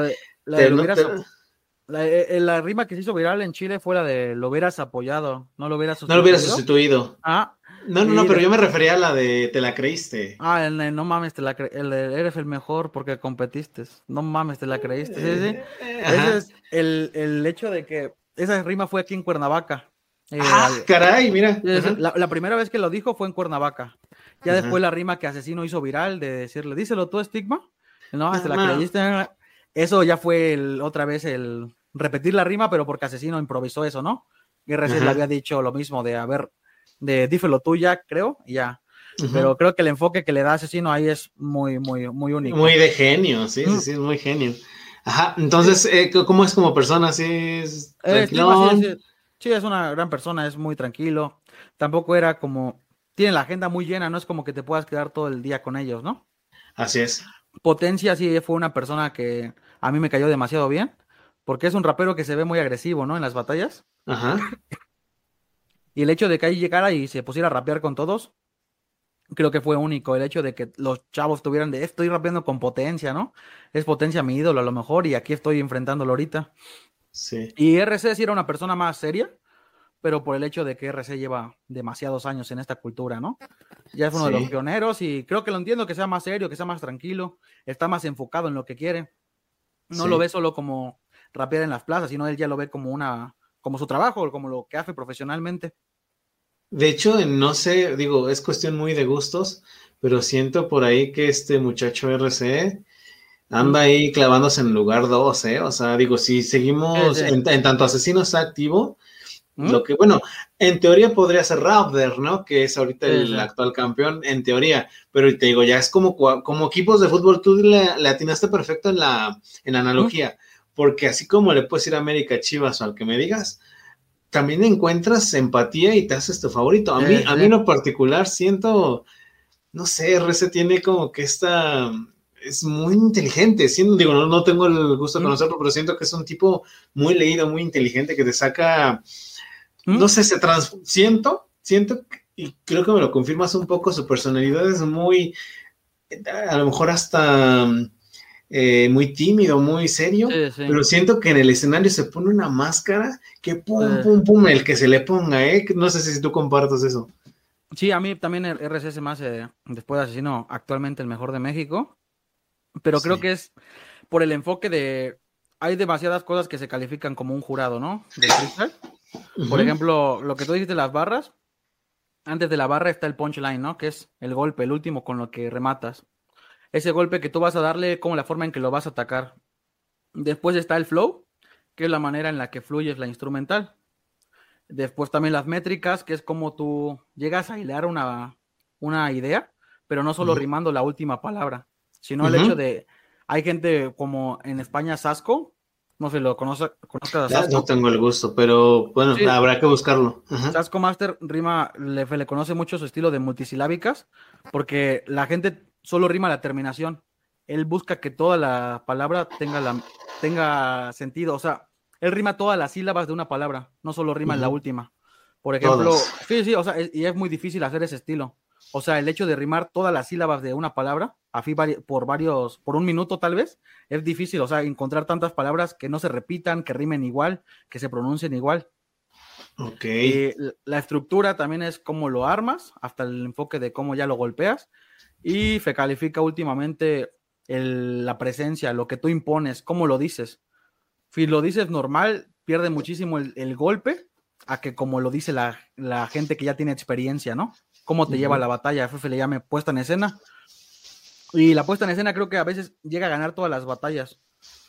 La, rima que se hizo viral en Chile fue la de lo hubieras apoyado, no lo hubieras sustituido. No lo hubieras sustituido. Ah. No, no, no, pero yo me refería a la de te la creíste. Ah, el, no mames, te la eres el mejor porque competiste. No mames, te la creíste. Sí, sí. Ese es el, el hecho de que esa rima fue aquí en Cuernavaca Eh, ah, al- caray, mira. la, la primera vez que lo dijo fue en Cuernavaca. Ya después la rima que Asesino hizo viral de decirle, díselo tú, Estigma. No, hasta la creíste. Eso ya fue otra vez el repetir la rima, pero porque Asesino improvisó eso, ¿no? RC Ajá. le había dicho lo mismo de, a ver, de dífelo tú ya, creo, y ya. Pero creo que el enfoque que le da Asesino ahí es muy, muy, muy único. Muy de genio, sí, sí, Mm. sí, es muy genio. Ajá, entonces, eh, ¿cómo es como persona? ¿Sí es Eh, sí, sí, es una gran persona, es muy tranquilo. Tampoco era como, tiene la agenda muy llena, no es como que te puedas quedar todo el día con ellos, ¿no? Así es. Potencia sí fue una persona que a mí me cayó demasiado bien, porque es un rapero que se ve muy agresivo, ¿no? En las batallas. Ajá. Y el hecho de que ahí llegara y se pusiera a rapear con todos, creo que fue único. El hecho de que los chavos tuvieran de, estoy rapeando con potencia, ¿no? Es potencia mi ídolo a lo mejor y aquí estoy enfrentándolo ahorita. Sí. Y RC sí era una persona más seria, pero por el hecho de que RC lleva demasiados años en esta cultura, ¿no? Ya es uno de los pioneros y creo que lo entiendo que sea más serio, que sea más tranquilo, está más enfocado en lo que quiere. No Sí. lo ve solo como rapear en las plazas, sino él ya lo ve como una como su trabajo, como lo que hace profesionalmente. De hecho, no sé, digo, es cuestión muy de gustos, pero siento por ahí que este muchacho RC anda ahí clavándose en lugar 2, ¿eh? O sea, digo, si seguimos, Sí, sí. En, en tanto asesino está activo, ¿Mm? lo que, bueno, en teoría podría ser Raptor, ¿no? Que es ahorita el sí. actual campeón, en teoría, pero te digo, ya es como, como equipos de fútbol, tú le, le atinaste perfecto en la, en la analogía, porque así como le puedes ir a América Chivas o al que me digas, también encuentras empatía y te haces tu favorito. A mí, a mí en lo particular siento, no sé, RC tiene como que esta, es muy inteligente, siendo, digo, no, no tengo el gusto de Mm. conocerlo, pero siento que es un tipo muy leído, muy inteligente, que te saca, ¿Mm? no sé, se trans, siento, siento, y creo que me lo confirmas un poco, su personalidad es muy, a lo mejor hasta eh, muy tímido, muy serio, Sí, sí. pero siento que en el escenario se pone una máscara que pum, pum, pum, el que se le ponga, ¿eh? No sé si tú compartas eso. Sí, a mí también el RC se me hace, después de Asesino, actualmente el mejor de México. Pero creo Sí. que es por el enfoque de. Hay demasiadas cosas que se califican como un jurado, ¿no? De freestyle. Por ejemplo, lo que tú dijiste, las barras. Antes de la barra está el punchline, ¿no? Que es el golpe, el último con lo que rematas. Ese golpe que tú vas a darle, como la forma en que lo vas a atacar. Después está el flow, que es la manera en la que fluyes la instrumental. Después también las métricas, que es como tú llegas a hilar una, una idea, pero no solo rimando la última palabra, sino el hecho de. Hay gente como en España, Sasco, no sé, lo conoce, conozcas a Ya Sasco. no tengo el gusto, pero bueno, Sí. habrá que buscarlo. Ajá. Sasco Master rima, le, le conoce mucho su estilo de multisilábicas, porque la gente solo rima la terminación. Él busca que toda la palabra tenga, la, tenga sentido. O sea, él rima todas las sílabas de una palabra, no solo rima en la última. Por ejemplo, sí, sí, o sea, es- y es muy difícil hacer ese estilo. O sea, el hecho de rimar todas las sílabas de una palabra, vari- por varios, por un minuto tal vez, es difícil. O sea, encontrar tantas palabras que no se repitan, que rimen igual, que se pronuncien igual. Ok. Eh, l- la estructura también es cómo lo armas, hasta el enfoque de cómo ya lo golpeas. Y se califica últimamente el- la presencia, lo que tú impones, cómo lo dices. Si lo dices normal, pierde muchísimo el, el golpe a que como lo dice la, la gente que ya tiene experiencia, ¿no? Cómo te lleva Ujú. la batalla, FF le llame puesta en escena. Y la puesta en escena creo que a veces llega a ganar todas las batallas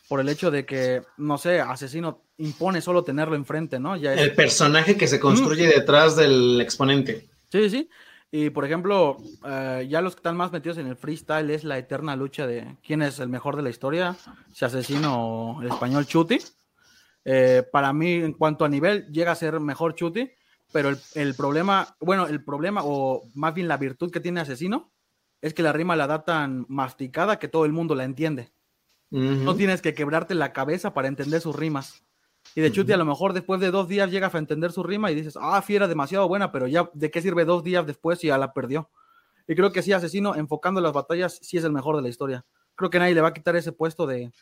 por el hecho de que, no sé, asesino impone solo tenerlo enfrente, ¿no? Ya es- El personaje que se construye detrás del exponente. Sí, sí. Y por ejemplo, eh, ya los que están más metidos en el freestyle es la eterna lucha de quién es el mejor de la historia, si asesino o el español Chuti. Eh, para mí, en cuanto a nivel, llega a ser mejor Chuti, pero el, el problema, bueno, el problema, o más bien la virtud que tiene asesino, es que la rima la da tan masticada que todo el mundo la entiende. No tienes que quebrarte la cabeza para entender sus rimas. Y de Chuti a lo mejor después de dos días llegas a entender su rima y dices, ah, fiera demasiado buena, pero ya, ¿de qué sirve dos días después si ya la perdió? Y creo que sí, Asesino, enfocando las batallas, sí es el mejor de la historia. Creo que nadie le va a quitar ese puesto de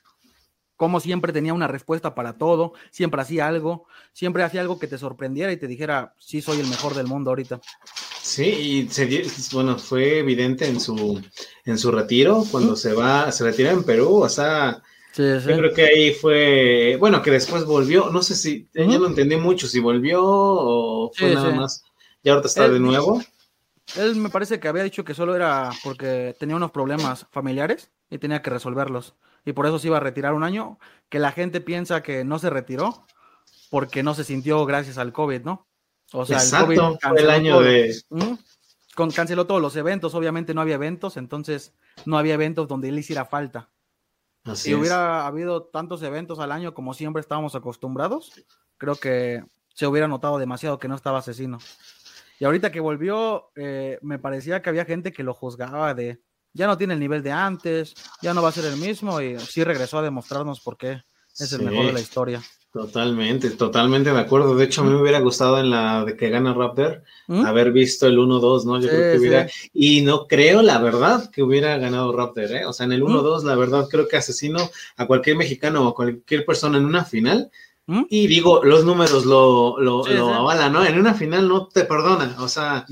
cómo siempre tenía una respuesta para todo, siempre hacía algo, siempre hacía algo que te sorprendiera y te dijera, sí, soy el mejor del mundo ahorita. Sí, y se bueno, fue evidente en su, en su retiro, cuando se va, se retira en Perú, o sea, Yo creo que ahí fue, bueno, que después volvió, no sé si, yo no entendí mucho si volvió o fue nada más, y ahorita está de nuevo. Él me parece que había dicho que solo era porque tenía unos problemas familiares y tenía que resolverlos. Y por eso se iba a retirar un año, que la gente piensa que no se retiró porque no se sintió gracias al COVID, ¿no? O sea, el COVID fue el año de... Con, canceló todos los eventos, obviamente no había eventos, entonces no había eventos donde él hiciera falta. Si hubiera habido tantos eventos al año como siempre estábamos acostumbrados, creo que se hubiera notado demasiado que no estaba asesino. Y ahorita que volvió, eh, me parecía que había gente que lo juzgaba de, ya no tiene el nivel de antes, ya no va a ser el mismo, y sí regresó a demostrarnos por qué es el mejor de la historia. Totalmente, totalmente de acuerdo. De hecho, a mí me hubiera gustado en la de que gana Raptor ¿Mm? haber visto el 1-2, ¿no? Yo creo que hubiera. Y no creo, la verdad, que hubiera ganado Raptor, ¿eh? O sea, en el 1-2, ¿Mm? la verdad, creo que asesino a cualquier mexicano o a cualquier persona en una final ¿Mm? Y digo, los números lo, lo, avalan, ¿no? En una final no te perdona, o sea,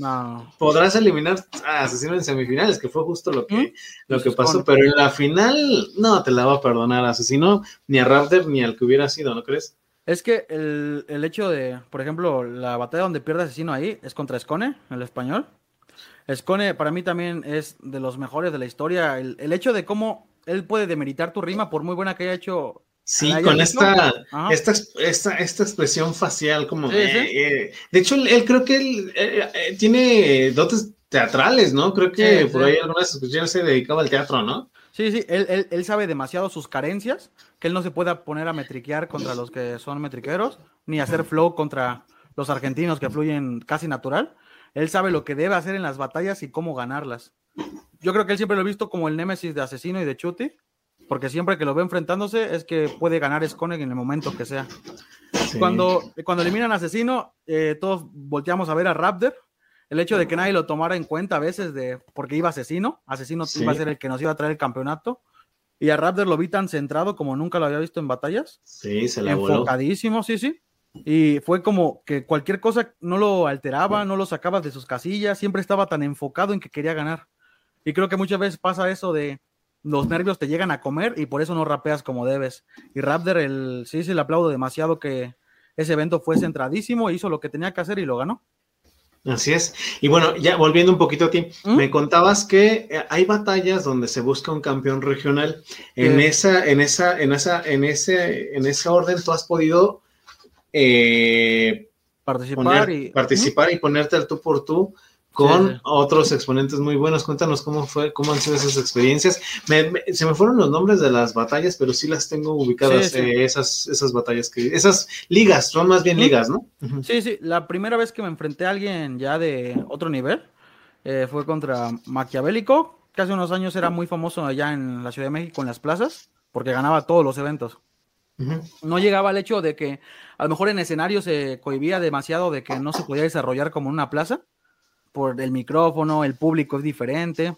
podrás eliminar a Asesino en semifinales, que fue justo lo que, ¿Mm? lo que pasó, pero en la final no te la va a perdonar Asesino, ni a Raptor, ni al que hubiera sido, ¿no crees? Es que el, hecho de, por ejemplo, la batalla donde pierde Asesino ahí es contra Scone, el español. Scone para mí también es de los mejores de la historia. El, el hecho de cómo él puede demeritar tu rima, por muy buena que haya hecho Sí, con esta, esta, esta, esta, expresión facial como... Eh, eh, de hecho, él, creo que él eh, tiene dotes teatrales, ¿no? Creo que por ahí algunas expresiones se dedicaba al teatro, ¿no? Sí, sí, él, él, sabe demasiado sus carencias, que él no se pueda poner a metriquear contra los que son metriqueros, ni hacer flow contra los argentinos que fluyen casi natural. Él sabe lo que debe hacer en las batallas y cómo ganarlas. Yo creo que él siempre lo ha visto como el némesis de Asesino y de Chuti, porque siempre que lo ve enfrentándose es que puede ganar Skonek en el momento que sea. Cuando, cuando eliminan a Asesino, eh, todos volteamos a ver a Raptor. El hecho de que nadie lo tomara en cuenta a veces de porque iba Asesino, Asesino iba a ser el que nos iba a traer el campeonato. Y a Raptor lo vi tan centrado como nunca lo había visto en batallas. Sí, se la Enfocadísimo, sí, sí. Y fue como que cualquier cosa no lo alteraba, no lo sacaba de sus casillas, siempre estaba tan enfocado en que quería ganar. Y creo que muchas veces pasa eso de, los nervios te llegan a comer y por eso no rapeas como debes. Y Raptor, el, sí, sí, le aplaudo demasiado que ese evento fue centradísimo, hizo lo que tenía que hacer y lo ganó. Así es. Y bueno, ya volviendo un poquito a ti, ¿Mm? me contabas que eh, hay batallas donde se busca un campeón regional. En esa, en esa, en esa, en ese, en ese orden, tú has podido eh, participar, y, participar y ponerte al tú por tú con otros exponentes muy buenos. Cuéntanos cómo fue, cómo han sido esas experiencias. se me fueron los nombres de las batallas, pero sí las tengo ubicadas, eh, esas, esas batallas que, esas ligas, son más bien ligas, ¿no? Sí, sí. La primera vez que me enfrenté a alguien ya de otro nivel eh, fue contra Maquiavélico, que hace unos años era muy famoso allá en la Ciudad de México en las plazas, porque ganaba todos los eventos. No llegaba al hecho de que a lo mejor en escenario se cohibía demasiado de que no se podía desarrollar como una plaza por el micrófono, el público es diferente.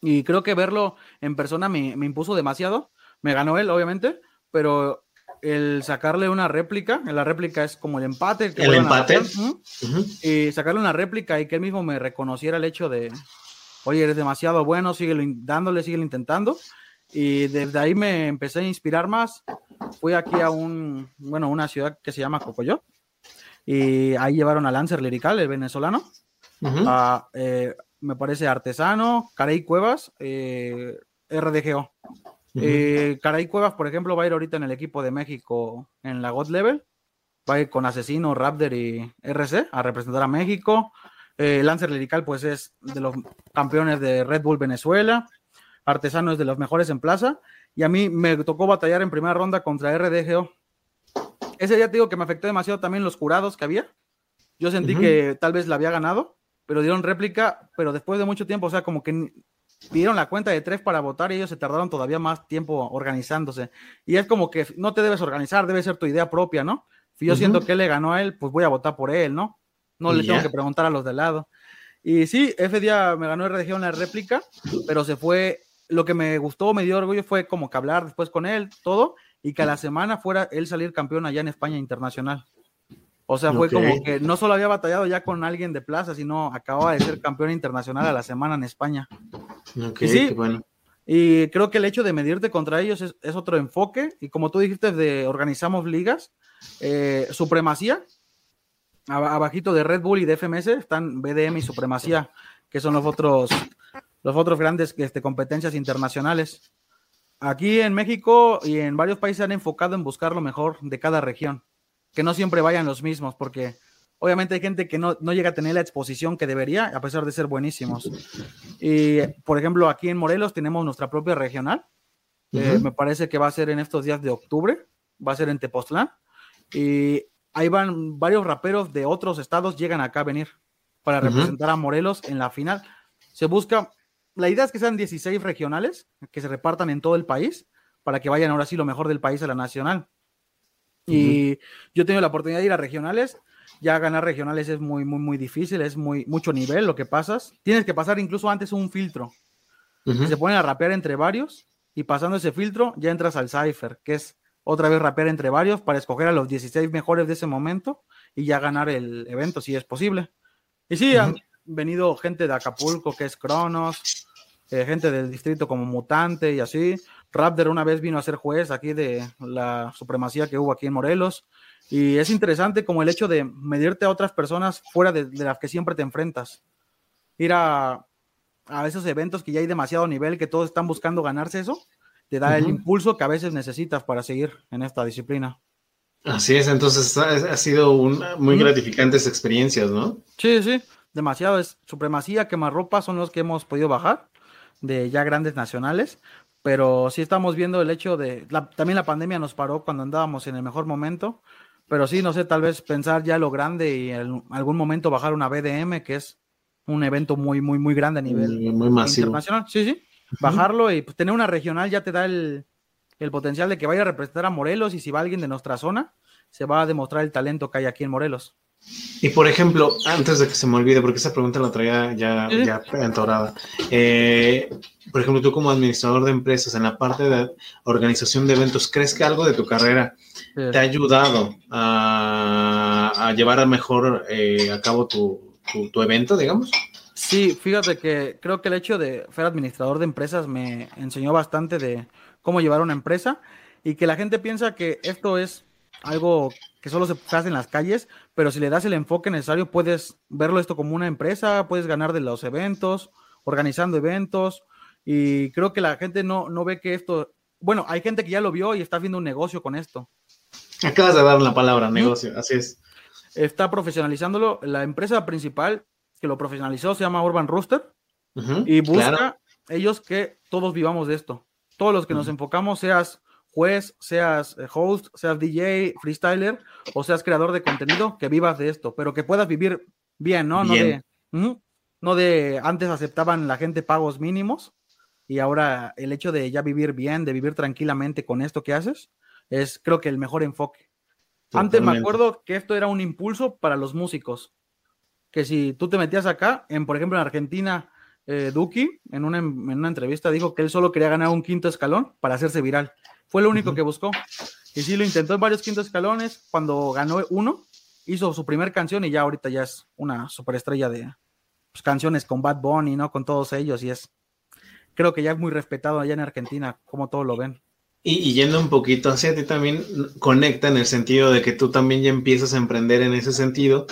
Y creo que verlo en persona me, impuso demasiado. Me ganó él, obviamente, pero el sacarle una réplica, la réplica es como el empate. el empate. Y sacarle una réplica y que él mismo me reconociera el hecho de, oye, eres demasiado bueno, sigue dándole, sigue intentando. Y desde ahí me empecé a inspirar más. Fui aquí a un, bueno, una ciudad que se llama Cocoyo. Y ahí llevaron a Lancer Lirical, el venezolano. Eh, me parece Artesano, Caray Cuevas, eh, RDGO. Eh, Caray Cuevas, por ejemplo, va a ir ahorita en el equipo de México en la God Level. Va a ir con Asesino, Raptor y RC a representar a México. Lancer Lirical, pues es de los campeones de Red Bull Venezuela. Artesano es de los mejores en plaza. Y a mí me tocó batallar en primera ronda contra RDGO. Ese día te digo que me afectó demasiado también los jurados que había. Yo sentí que tal vez la había ganado pero dieron réplica, pero después de mucho tiempo, o sea, como que pidieron la cuenta de tres para votar y ellos se tardaron todavía más tiempo organizándose. Y es como que no te debes organizar, debe ser tu idea propia, ¿no? Si yo siento que él le ganó a él, pues voy a votar por él, ¿no? No le tengo que preguntar a los de lado. Y sí, ese día me ganó RDG una réplica, pero se fue, lo que me gustó, me dio orgullo fue como que hablar después con él, todo, y que a la semana fuera él salir campeón allá en España internacional. O sea, fue como que no solo había batallado ya con alguien de plaza, sino acababa de ser campeón internacional a la semana en España. y sí, bueno. Y creo que el hecho de medirte contra ellos es, otro enfoque. Y como tú dijiste, de organizamos ligas, eh, supremacía, abajito de Red Bull y de FMS están BDM y supremacía, que son los otros, los otros grandes este, competencias internacionales. Aquí en México y en varios países han enfocado en buscar lo mejor de cada región, que no siempre vayan los mismos, porque obviamente hay gente que no, llega a tener la exposición que debería, a pesar de ser buenísimos. Y, por ejemplo, aquí en Morelos tenemos nuestra propia regional. Eh, me parece que va a ser en estos días de octubre, va a ser en Tepoztlán. Y ahí van varios raperos de otros estados, llegan acá a venir para representar a Morelos en la final. Se busca, la idea es que sean 16 regionales que se repartan en todo el país para que vayan ahora sí lo mejor del país a la nacional. Y yo he tenido la oportunidad de ir a regionales ya ganar regionales es muy, muy, muy difícil, es muy, mucho nivel lo que pasas. Tienes que pasar incluso antes un filtro. Se ponen a rapear entre varios y pasando ese filtro ya entras al Cypher, que es otra vez rapear entre varios para escoger a los 16 mejores de ese momento y ya ganar el evento si es posible. Y sí, han venido gente de Acapulco, que es Cronos, eh, gente del distrito como Mutante y así. Raptor una vez vino a ser juez aquí de la supremacía que hubo aquí en Morelos. Y es interesante como el hecho de medirte a otras personas fuera de, las que siempre te enfrentas. Ir a, esos eventos que ya hay demasiado nivel, que todos están buscando ganarse eso, te da el impulso que a veces necesitas para seguir en esta disciplina. Así es, entonces ha, sido muy gratificantes experiencias, ¿no? Sí, sí, demasiado. Es supremacía, quemarropa son los que hemos podido bajar de ya grandes nacionales, pero sí estamos viendo el hecho de, también la pandemia nos paró cuando andábamos en el mejor momento, pero sí, no sé, tal vez pensar ya lo grande y en algún momento bajar una BDM, que es un evento muy, muy, muy grande a nivel muy, internacional. Sí, sí. Bajarlo y pues, tener una regional ya te da el, el potencial de que vaya a representar a Morelos y si va alguien de nuestra zona, se va a demostrar el talento que hay aquí en Morelos. Y por ejemplo, antes de que se me olvide, porque esa pregunta la traía ya, ya entorada. Eh, por ejemplo, tú como administrador de empresas, en la parte de organización de eventos, ¿crees que algo de tu carrera te ha ayudado a, llevar a mejor eh, a cabo tu, tu, evento, digamos? Sí, fíjate que creo que el hecho de ser administrador de empresas me enseñó bastante de cómo llevar una empresa y que la gente piensa que esto es algo que solo se hace en las calles, pero si le das el enfoque necesario, puedes verlo esto como una empresa, puedes ganar de los eventos, organizando eventos, y creo que la gente no, no ve que esto, bueno, hay gente que ya lo vio y está haciendo un negocio con esto. Acabas de dar la palabra, negocio, así es. Está profesionalizándolo. La empresa principal que lo profesionalizó se llama Urban Rooster y busca ellos que todos vivamos de esto. Todos los que nos enfocamos, seas juez, seas eh, host, seas DJ, freestyler o seas creador de contenido, que vivas de esto, pero que puedas vivir bien, ¿no? No de, no de antes aceptaban la gente pagos mínimos y ahora el hecho de ya vivir bien, de vivir tranquilamente con esto que haces, es creo que el mejor enfoque. Antes me acuerdo que esto era un impulso para los músicos, que si tú te metías acá, en por ejemplo en Argentina, eh, Duki en una, en una entrevista dijo que él solo quería ganar un quinto escalón para hacerse viral. Fue lo único que buscó. Y sí, lo intentó en varios quintos escalones. Cuando ganó uno, hizo su primer canción y ya ahorita ya es una superestrella de pues, canciones con Bad Bunny, ¿no? Con todos ellos y es, creo que ya es muy respetado allá en Argentina, como todos lo ven. Y, yendo un poquito hacia ti también conecta en el sentido de que tú también ya empiezas a emprender en ese sentido,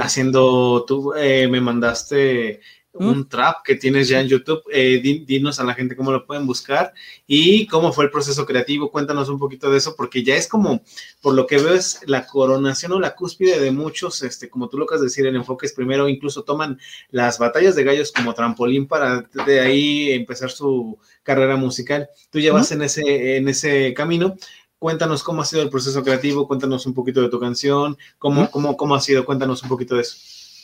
haciendo, tú eh, me mandaste un trap que tienes ya en YouTube. Eh, dinos a la gente cómo lo pueden buscar y cómo fue el proceso creativo. Cuéntanos un poquito de eso, porque ya es como, por lo que veo, es la coronación o la cúspide de muchos, este, como tú lo acabas de decir, en enfoques primero, incluso toman las batallas de gallos como trampolín para de ahí empezar su carrera musical. Tú llevas en, ese, en ese camino. Cuéntanos cómo ha sido el proceso creativo, cuéntanos un poquito de tu canción, cómo, cómo, cómo ha sido, cuéntanos un poquito de eso.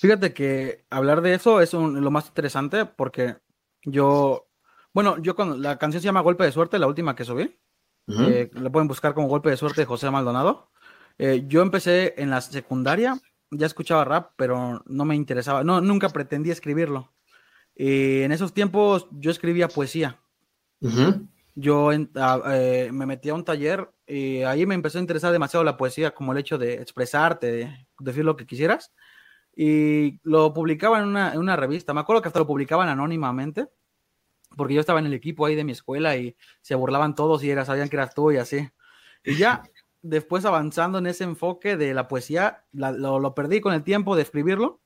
Fíjate que hablar de eso es lo más interesante porque yo, bueno, yo con la canción se llama Golpe de Suerte, la última que subí. Eh, la pueden buscar como Golpe de Suerte de José Maldonado. Eh, yo empecé en la secundaria, ya escuchaba rap, pero no me interesaba, no, nunca pretendí escribirlo. Y en esos tiempos yo escribía poesía. Yo eh, me metí a un taller y ahí me empezó a interesar demasiado la poesía, como el hecho de expresarte, de decir lo que quisieras y lo publicaban en una, revista. Me acuerdo que hasta lo publicaban anónimamente. porque yo estaba en el equipo ahí de mi escuela y se burlaban todos y era, sabían que eras tú y así. Y ya después avanzando en ese enfoque de la poesía, lo, lo, perdí con el tiempo de escribirlo,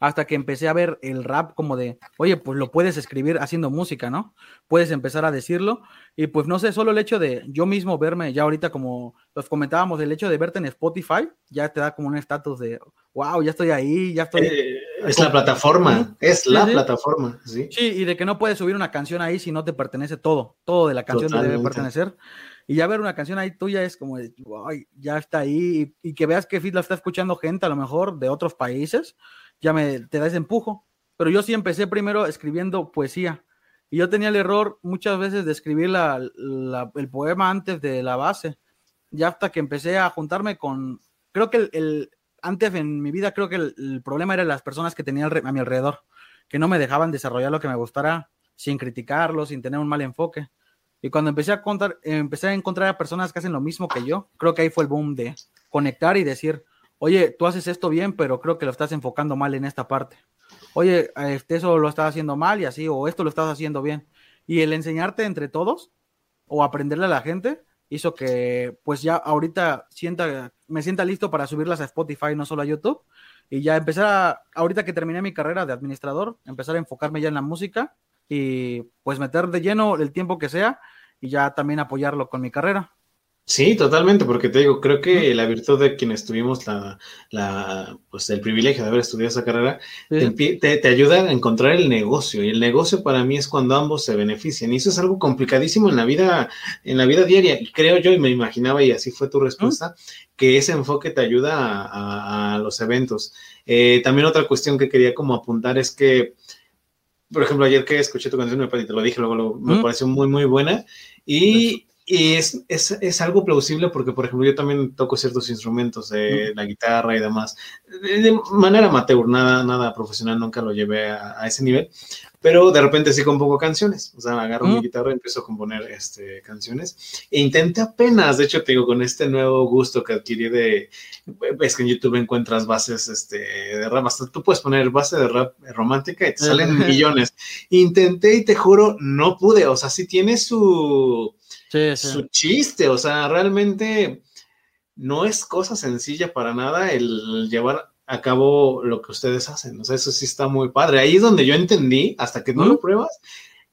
hasta que empecé a ver el rap como de, oye, pues lo puedes escribir haciendo música, ¿no? Puedes empezar a decirlo. Y pues no sé, solo el hecho de yo mismo verme, ya ahorita como los comentábamos, el hecho de verte en Spotify, ya te da como un estatus de, wow, ya estoy ahí, ya estoy... Eh, es la plataforma, es la plataforma, ¿sí? Sí, y de que no puedes subir una canción ahí si no te pertenece todo, todo de la canción te debe pertenecer. Y ya ver una canción ahí tuya es como, de, ya está ahí, y, que veas que Fit la está escuchando gente a lo mejor de otros países, ya me te da ese empujo. Pero yo sí empecé primero escribiendo poesía. Y yo tenía el error muchas veces de escribir la, el poema antes de la base. Ya hasta que empecé a juntarme con, creo que el, antes en mi vida, creo que el, problema era las personas que tenía a mi alrededor, que no me dejaban desarrollar lo que me gustara sin criticarlo, sin tener un mal enfoque. Y cuando empecé a contar, empecé a encontrar a personas que hacen lo mismo que yo, creo que ahí fue el boom de conectar y decir, oye, tú haces esto bien, pero creo que lo estás enfocando mal en esta parte. Oye, este, eso lo estás haciendo mal y así, o esto lo estás haciendo bien. Y el enseñarte entre todos o aprenderle a la gente hizo que pues ya ahorita me sienta listo para subirlas a Spotify, no solo a YouTube. Y ya empezar, a, ahorita que terminé mi carrera de administrador, empezar a enfocarme ya en la música y pues meter de lleno el tiempo que sea y ya también apoyarlo con mi carrera. Sí, totalmente, porque te digo, creo que la virtud de quienes tuvimos la, la, pues el privilegio de haber estudiado esa carrera, te, te, ayuda a encontrar el negocio. Y el negocio para mí es cuando ambos se benefician. Y eso es algo complicadísimo en la vida, en la vida diaria. Y creo yo, y me imaginaba, y así fue tu respuesta, que ese enfoque te ayuda a, los eventos. Eh, también otra cuestión que quería como apuntar es que, por ejemplo, ayer que escuché tu canción, me, te lo dije, luego, me pareció muy, muy buena. Y y es, es, es, algo plausible porque, por ejemplo, yo también toco ciertos instrumentos de la guitarra y demás, de manera amateur, nada, nada profesional, nunca lo llevé a, ese nivel, pero de repente sí compongo canciones, o sea, agarro mi guitarra y empiezo a componer este, canciones, e intenté apenas, de hecho, te digo, con este nuevo gusto que adquirí de, ves que en YouTube encuentras bases este, de rap, hasta tú puedes poner base de rap romántica y te salen millones, intenté y te juro, no pude, o sea, sí tiene su su chiste, o sea, realmente no es cosa sencilla para nada el llevar a cabo lo que ustedes hacen, o sea, eso sí está muy padre. Ahí es donde yo entendí, hasta que no lo pruebas,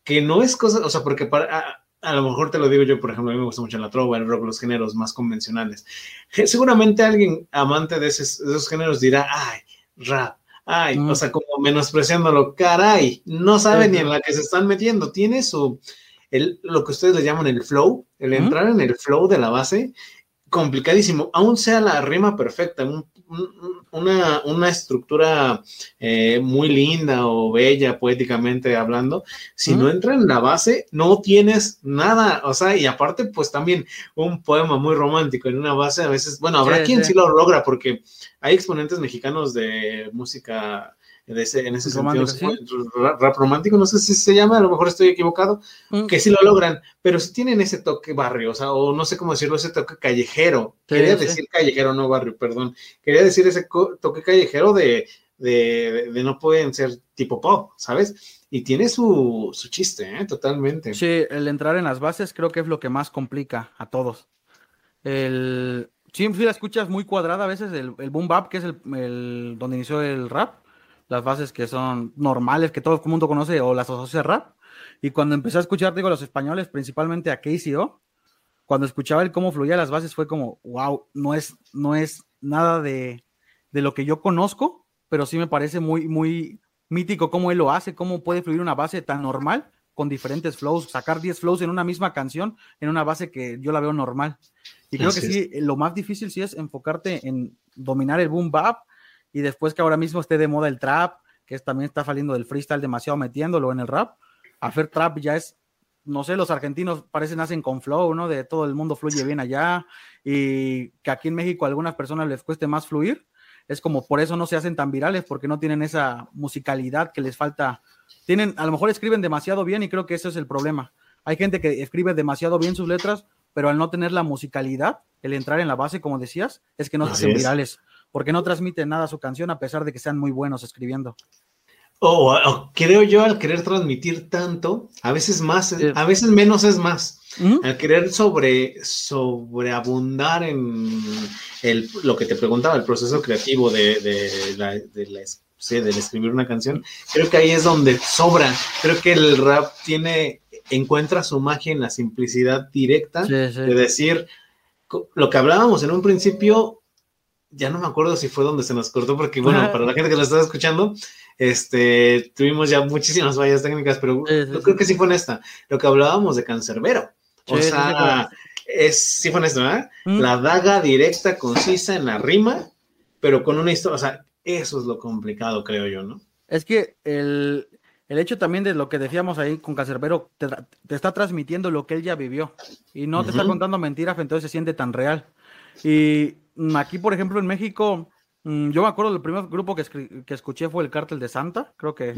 que no es cosa, o sea, porque para, a, lo mejor te lo digo yo, por ejemplo, a mí me gusta mucho la trova, el rock, los géneros más convencionales. Seguramente alguien amante de esos, géneros dirá, ay, rap, ay, o sea, como menospreciándolo, caray, no sabe ni en la que se están metiendo, tiene su lo que ustedes le llaman el flow, el entrar en el flow de la base, complicadísimo, aún sea la rima perfecta, una, estructura eh, muy linda o bella poéticamente hablando, si no entra en la base, no tienes nada, o sea, y aparte, pues también un poema muy romántico en una base, a veces, bueno, habrá quien sí lo logra, porque hay exponentes mexicanos de música en ese, en ese sentido, rap, romántico, no sé si se llama, a lo mejor estoy equivocado, mm. que sí lo logran, pero sí tienen ese toque barrio, o sea, o no sé cómo decirlo, ese toque callejero. Quería decir callejero, no barrio, perdón. Quería decir ese toque callejero de, de, de, no pueden ser tipo pop, ¿sabes? Y tiene su, su chiste, ¿eh? Totalmente. Sí, el entrar en las bases creo que es lo que más complica a todos. El, sí, la escuchas muy cuadrada a veces, el, el boom bap, que es el, el, donde inició el rap, las bases que son normales, que todo el mundo conoce o las asocia rap. Y cuando empecé a escuchar, digo, los españoles, principalmente a KCO, cuando escuchaba el cómo fluía las bases fue como, wow, no es, no es nada de, de lo que yo conozco, pero sí me parece muy, muy mítico cómo él lo hace, cómo puede fluir una base tan normal con diferentes flows, sacar 10 flows en una misma canción, en una base que yo la veo normal. Y creo que sí, lo más difícil sí es enfocarte en dominar el boom bap y después que ahora mismo esté de moda el trap, que también está saliendo del freestyle demasiado metiéndolo en el rap, hacer trap ya es, no sé, los argentinos parecen hacen con flow, ¿no? De todo el mundo fluye bien allá y que aquí en México a algunas personas les cueste más fluir, es como por eso no se hacen tan virales, porque no tienen esa musicalidad que les falta. Tienen, a lo mejor escriben demasiado bien y creo que eso es el problema. Hay gente que escribe demasiado bien sus letras, pero al no tener la musicalidad, el entrar en la base, como decías, es que no se hacen virales porque no transmiten nada a su canción a pesar de que sean muy buenos escribiendo. O, creo yo al querer transmitir tanto, a veces más, a veces menos es más. Al querer sobre, sobreabundar en el, lo que te preguntaba, el proceso creativo de, de, la, de la del escribir una canción, creo que ahí es donde sobra. Creo que el rap tiene, encuentra su magia en la simplicidad directa de decir lo que hablábamos en un principio, ya no me acuerdo si fue donde se nos cortó, porque bueno, para la gente que lo está escuchando, este, tuvimos ya muchísimas fallas técnicas, pero yo creo que sí fue en esta, lo que hablábamos de Cancerbero. O sea, es, sí fue en esto, ¿verdad? La daga directa, concisa en la rima, pero con una historia, o sea, eso es lo complicado, creo yo, ¿no? Es que el, hecho también de lo que decíamos ahí con Cancerbero, te, está transmitiendo lo que él ya vivió y no te está contando mentiras, entonces se siente tan real. Y aquí, por ejemplo, en México, mm, yo me acuerdo del primer grupo que, que escuché fue el Cártel de Santa, creo que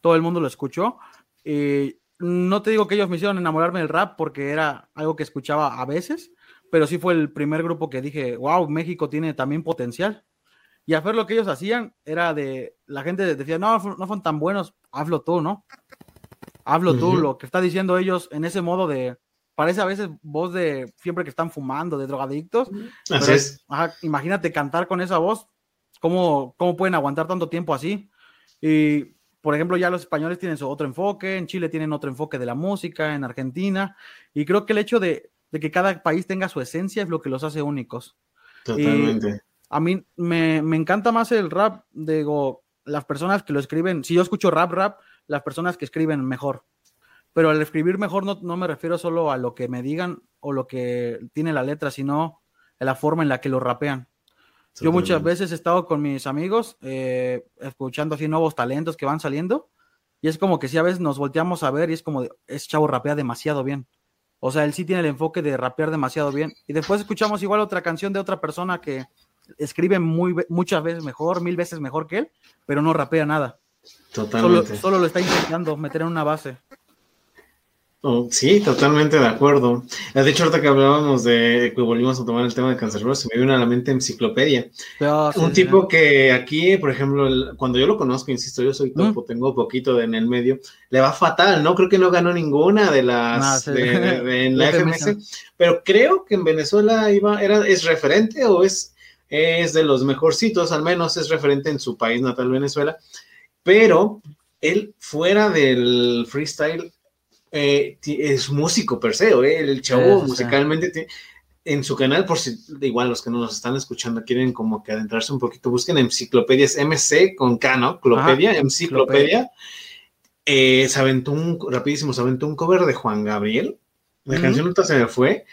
todo el mundo lo escuchó. Y no te digo que ellos me hicieron enamorarme del rap porque era algo que escuchaba a veces, pero sí fue el primer grupo que dije, wow, México tiene también potencial. Y a ver lo que ellos hacían era de, la gente decía, no, no son tan buenos, hazlo tú, ¿no? Hazlo tú, lo que está diciendo ellos en ese modo de, parece a veces voz de siempre que están fumando, de drogadictos. Así es. imagínate cantar con esa voz, ¿cómo, ¿cómo pueden aguantar tanto tiempo así? Y, por ejemplo, ya los españoles tienen su otro enfoque, en Chile tienen otro enfoque de la música, en Argentina, y creo que el hecho de, de que cada país tenga su esencia es lo que los hace únicos. Totalmente a mí me, encanta más el rap, digo, las personas que lo escriben, si yo escucho rap, rap, las personas que escriben mejor. Pero al escribir mejor no, me refiero solo a lo que me digan o lo que tiene la letra, sino a la forma en la que lo rapean. Yo muchas veces he estado con mis amigos eh, escuchando así nuevos talentos que van saliendo y es como que si a veces nos volteamos a ver y es como, ese chavo rapea demasiado bien. O sea, él sí tiene el enfoque de rapear demasiado bien. Y después escuchamos igual otra canción de otra persona que escribe muy, muchas veces mejor, mil veces mejor que él, pero no rapea nada. Totalmente. Solo, lo está intentando meter en una base. Oh, sí, totalmente de acuerdo. De hecho, ahorita que hablábamos de que volvimos a tomar el tema de Cancerbero, se me viene a la mente enciclopedia. Ah, un tipo que aquí, por ejemplo, cuando yo lo conozco, insisto, yo soy topo, tengo poquito en el medio, le va fatal, ¿no? Creo que no ganó ninguna de las en la FMS, pero creo que en Venezuela iba, era, es referente o es es de los mejorcitos, al menos es referente en su país natal, Venezuela, pero él fuera del freestyle eh, es músico per se, ¿eh? el chavo musicalmente en su canal, por si igual los que no nos están escuchando quieren como que adentrarse un poquito, busquen enciclopedias MC con K, ¿no? Clopedia, enciclopedia. Eh, se aventó un, rapidísimo, se aventó un cover de Juan Gabriel. La canción nunca se me fue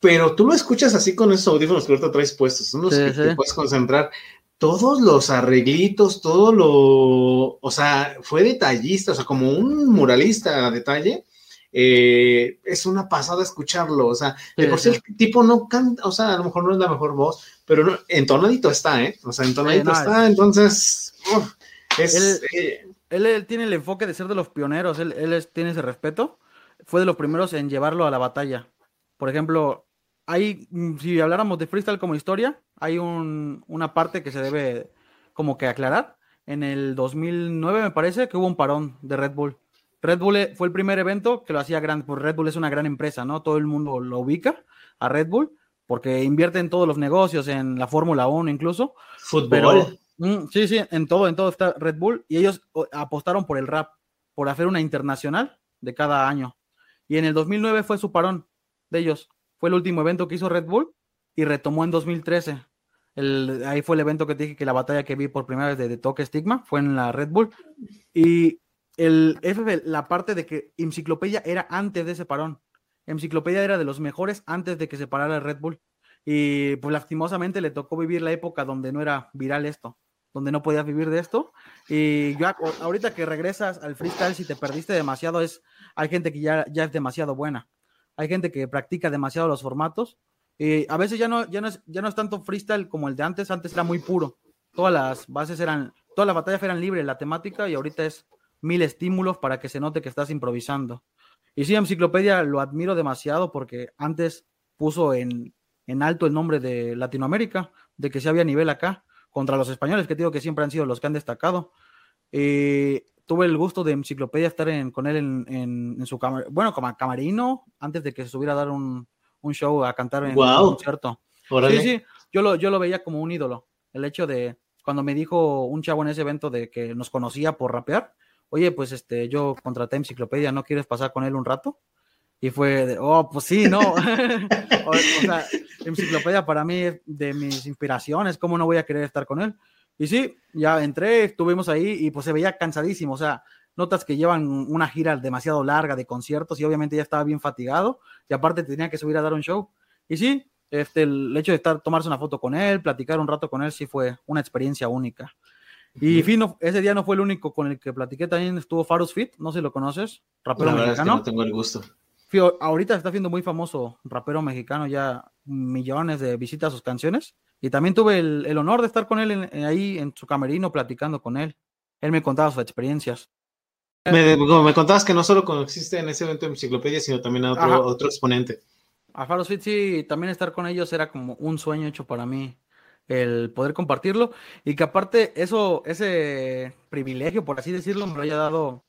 pero tú lo escuchas así con esos audífonos que ahorita traes puestos, son los que te puedes concentrar. Todos los arreglitos, todo lo, o sea, fue detallista, o sea, como un muralista a detalle, eh, es una pasada escucharlo, o sea, de por sí el tipo no canta, o sea, a lo mejor no es la mejor voz, pero no, entonadito está, ¿eh? O sea, entonadito está, entonces, es... Eh, él, tiene el enfoque de ser de los pioneros, él, él tiene ese respeto, fue de los primeros en llevarlo a la batalla. Por ejemplo, hay, mm, si habláramos de freestyle como historia, hay una parte que se debe como que aclarar. En el 2009 me parece que hubo un parón de Red Bull. Red Bull eh, fue el primer evento que lo hacía grande, pues Red Bull es una gran empresa, ¿no? Todo el mundo lo ubica a Red Bull porque invierte en todos los negocios, en la Fórmula 1 incluso. Fútbol. Mm, sí, sí, en todo, en todo está Red Bull y ellos apostaron por el rap, por hacer una internacional de cada año. Y en el 2009 fue su parón de ellos. Fue el último evento que hizo Red Bull y retomó en 2013. El, ahí fue el evento que te dije que la batalla que vi por primera vez de, Toque Stigma fue en la Red Bull. Y el la parte de que Enciclopedia era antes de ese parón. Enciclopedia era de los mejores antes de que se parara Red Bull. Y pues lastimosamente le tocó vivir la época donde no era viral esto, donde no podías vivir de esto. Y yo, ahorita que regresas al freestyle, si te perdiste demasiado, es, hay gente que ya es demasiado buena hay gente que practica demasiado los formatos. y a veces ya no, ya, no es, ya no es tanto freestyle como el de antes, antes era muy puro. Todas las bases eran, todas las batallas eran libres, la temática, y ahorita es mil estímulos para que se note que estás improvisando. Y sí, Enciclopedia lo admiro demasiado porque antes puso en, en alto el nombre de Latinoamérica, de que se había nivel acá, contra los españoles, que digo que siempre han sido los que han destacado. Y tuve el gusto de enciclopedia estar con él en, su cámara, bueno, como camarino, antes de que se subiera a dar un, show a cantar en un concierto. Sí, sí, yo lo, yo lo veía como un ídolo. El hecho de, cuando me dijo un chavo en ese evento de que nos conocía por rapear, oye, pues este, yo contraté enciclopedia, ¿no quieres pasar con él un rato? Y fue de, oh, pues sí, no. o, sea, enciclopedia para mí de mis inspiraciones, ¿cómo no voy a querer estar con él? Y sí, ya entré, estuvimos ahí y pues se veía cansadísimo, o sea, notas que llevan una gira demasiado larga de conciertos y obviamente ya estaba bien fatigado y aparte tenía que subir a dar un show. Y sí, este, el hecho de estar, tomarse una foto con él, platicar un rato con él, sí fue una experiencia única. Y Fino, ese día no fue el único con el que platiqué, también estuvo Farus Fit, no sé si lo conoces, rapero mexicano. no tengo el gusto. ahorita está siendo muy famoso, rapero mexicano, ya millones de visitas a sus canciones. Y también tuve el, honor de estar con él ahí en su camerino platicando con él. Él me contaba sus experiencias. Me, me contabas que no solo existe en ese evento de enciclopedia, sino también a otro, otro exponente. A Faros Fit, sí, también estar con ellos era como un sueño hecho para mí, el poder compartirlo y que aparte eso, ese privilegio, por así decirlo, me lo haya dado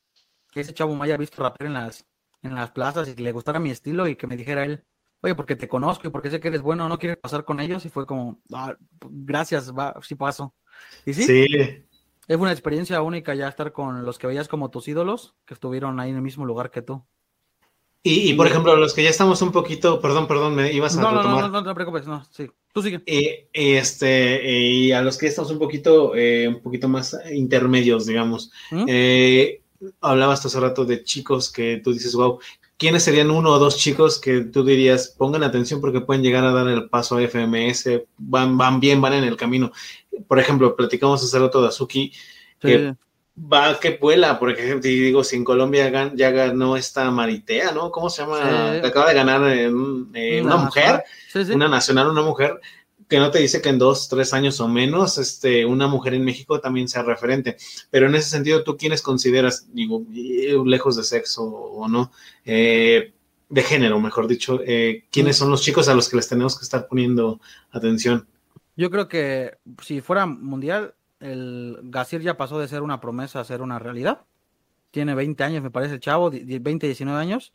que ese chavo me haya visto rapear en las, en las plazas y que le gustara mi estilo y que me dijera él, oye, porque te conozco y porque sé que eres bueno, no quieres pasar con ellos. Y fue como, ah, gracias, va, sí paso. Y sí, sí, es una experiencia única ya estar con los que veías como tus ídolos, que estuvieron ahí en el mismo lugar que tú. Y, por ejemplo, los que ya estamos un poquito, perdón, perdón, me ibas a no, no, no, no, no te preocupes, no, sí, tú sigue. Y, este, y a los que ya estamos un poquito, eh, un poquito más intermedios, digamos. ¿Mm? Eh, hablabas hace rato de chicos que tú dices, wow, ¿quiénes serían uno o dos chicos que tú dirías pongan atención porque pueden llegar a dar el paso a FMS, van, van bien, van en el camino? Por ejemplo, platicamos hace rato de Azuki, que va que vuela, por ejemplo, digo, si en Colombia ya ganó esta Maritea, ¿no? ¿Cómo se llama? Acaba de ganar eh, una, mujer, una nacional, una mujer que no te dice que en dos, tres años o menos, este, una mujer en México también sea referente. Pero en ese sentido, ¿tú quiénes consideras, digo, lejos de sexo o no, eh, de género, mejor dicho, eh, quiénes son los chicos a los que les tenemos que estar poniendo atención? Yo creo que si fuera mundial, el Gasir ya pasó de ser una promesa a ser una realidad. Tiene 20 años, me parece el chavo, 20, 19 años.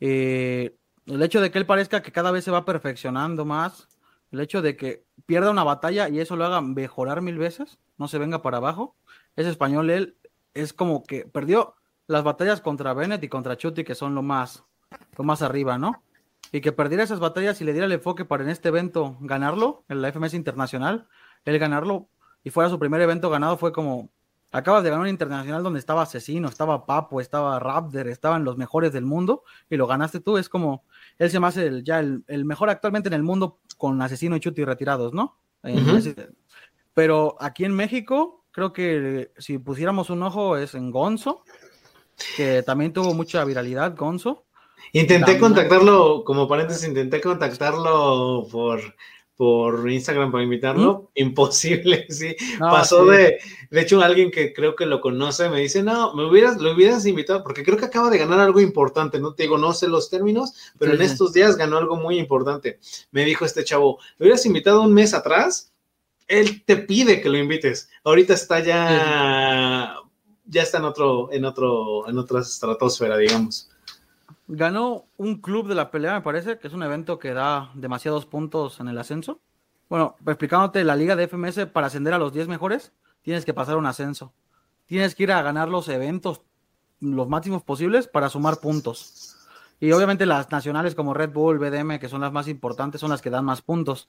Eh, el hecho de que él parezca que cada vez se va perfeccionando más, el hecho de que pierda una batalla y eso lo haga mejorar mil veces, no se venga para abajo. Es español, él es como que perdió las batallas contra Bennett y contra Chuti, que son lo más, lo más arriba, ¿no? Y que perdiera esas batallas y le diera el enfoque para en este evento ganarlo, en la FMS Internacional, él ganarlo y fuera su primer evento ganado, fue como, acabas de ganar un internacional donde estaba Asesino, estaba Papo, estaba Raptor, estaban los mejores del mundo y lo ganaste tú, es como, él se me hace el, ya el, mejor actualmente en el mundo con Asesino y Chuti retirados, ¿no? Pero aquí en México, creo que si pusiéramos un ojo es en Gonzo, que también tuvo mucha viralidad, Gonzo. Intenté contactarlo, como paréntesis, intenté contactarlo por por Instagram para invitarlo, imposible, sí. Pasó de, de hecho, alguien que creo que lo conoce me dice, no, me hubieras, lo hubieras invitado, porque creo que acaba de ganar algo importante, no te digo, no sé los términos, pero en estos días ganó algo muy importante. Me dijo este chavo, lo hubieras invitado un mes atrás, él te pide que lo invites. Ahorita está ya, ya está en otro, en otro, en otra estratosfera, digamos. Ganó un club de la pelea, me parece, que es un evento que da demasiados puntos en el ascenso. Bueno, explicándote, la liga de FMS para ascender a los 10 mejores, tienes que pasar un ascenso. Tienes que ir a ganar los eventos los máximos posibles para sumar puntos. Y obviamente las nacionales como Red Bull, BDM, que son las más importantes, son las que dan más puntos.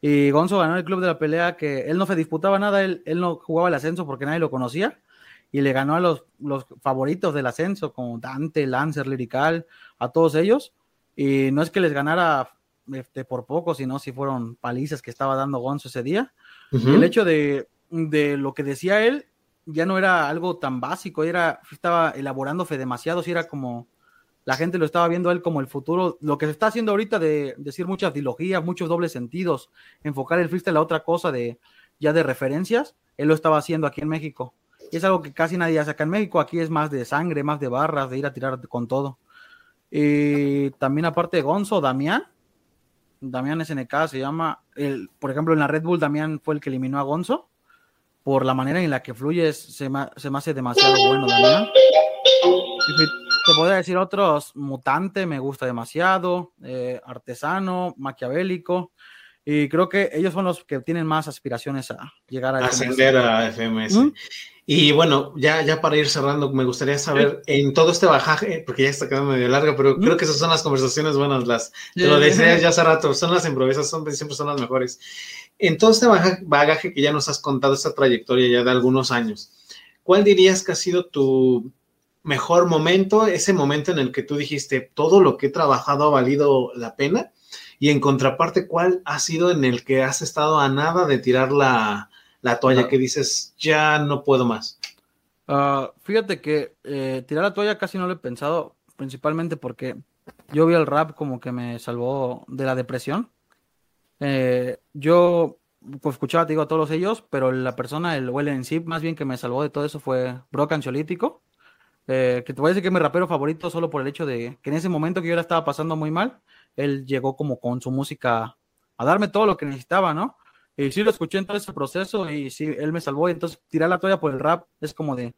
Y Gonzo ganó el club de la pelea que él no se disputaba nada, él, él no jugaba el ascenso porque nadie lo conocía y le ganó a los, los favoritos del ascenso, como Dante, Lancer, Lirical, a todos ellos. Y no es que les ganara este, por poco, sino si fueron palizas que estaba dando Gonzo ese día. El hecho de, de, lo que decía él ya no era algo tan básico, era, estaba elaborándose demasiado, si era como la gente lo estaba viendo a él como el futuro, lo que se está haciendo ahorita de decir muchas dilogías, muchos dobles sentidos, enfocar el freestyle a otra cosa de ya de referencias, él lo estaba haciendo aquí en México. Es algo que casi nadie hace en México. Aquí es más de sangre, más de barras, de ir a tirar con todo. Y también aparte de Gonzo, Damián. Damián SNK se llama. El, por ejemplo, en la Red Bull, Damián fue el que eliminó a Gonzo. por la manera en la que fluye se se me hace demasiado bueno, Damián. Te podría decir otros, Mutante me gusta demasiado, eh, Artesano, Maquiavélico, y creo que ellos son los que tienen más aspiraciones a llegar a ascender a FMS. Y bueno, ya, ya para ir cerrando, me gustaría saber en todo este bajaje, porque ya está quedando medio larga, pero creo que esas son las conversaciones buenas, las te lo decía ya hace rato, son las improvisas, son, siempre son las mejores. En todo este bagaje que ya nos has contado, esta trayectoria ya de algunos años, ¿cuál dirías que ha sido tu mejor momento, ese momento en el que tú dijiste, todo lo que he trabajado ha valido la pena? Y en contraparte, ¿cuál ha sido en el que has estado a nada de tirar la, toalla, que dices, ya no puedo más? Ah, fíjate que eh, tirar la toalla casi no lo he pensado, principalmente porque yo vi el rap como que me salvó de la depresión. Eh, yo pues, escuchaba, te digo, a todos ellos, pero la persona, el Well en sí, más bien que me salvó de todo eso fue Brock Ansiolítico. Eh, que te voy a decir que es mi rapero favorito solo por el hecho de que en ese momento que yo la estaba pasando muy mal, él llegó como con su música a darme todo lo que necesitaba, ¿no? Y sí lo escuché en todo ese proceso y sí, él me salvó. Y entonces tirar la toalla por el rap es como de,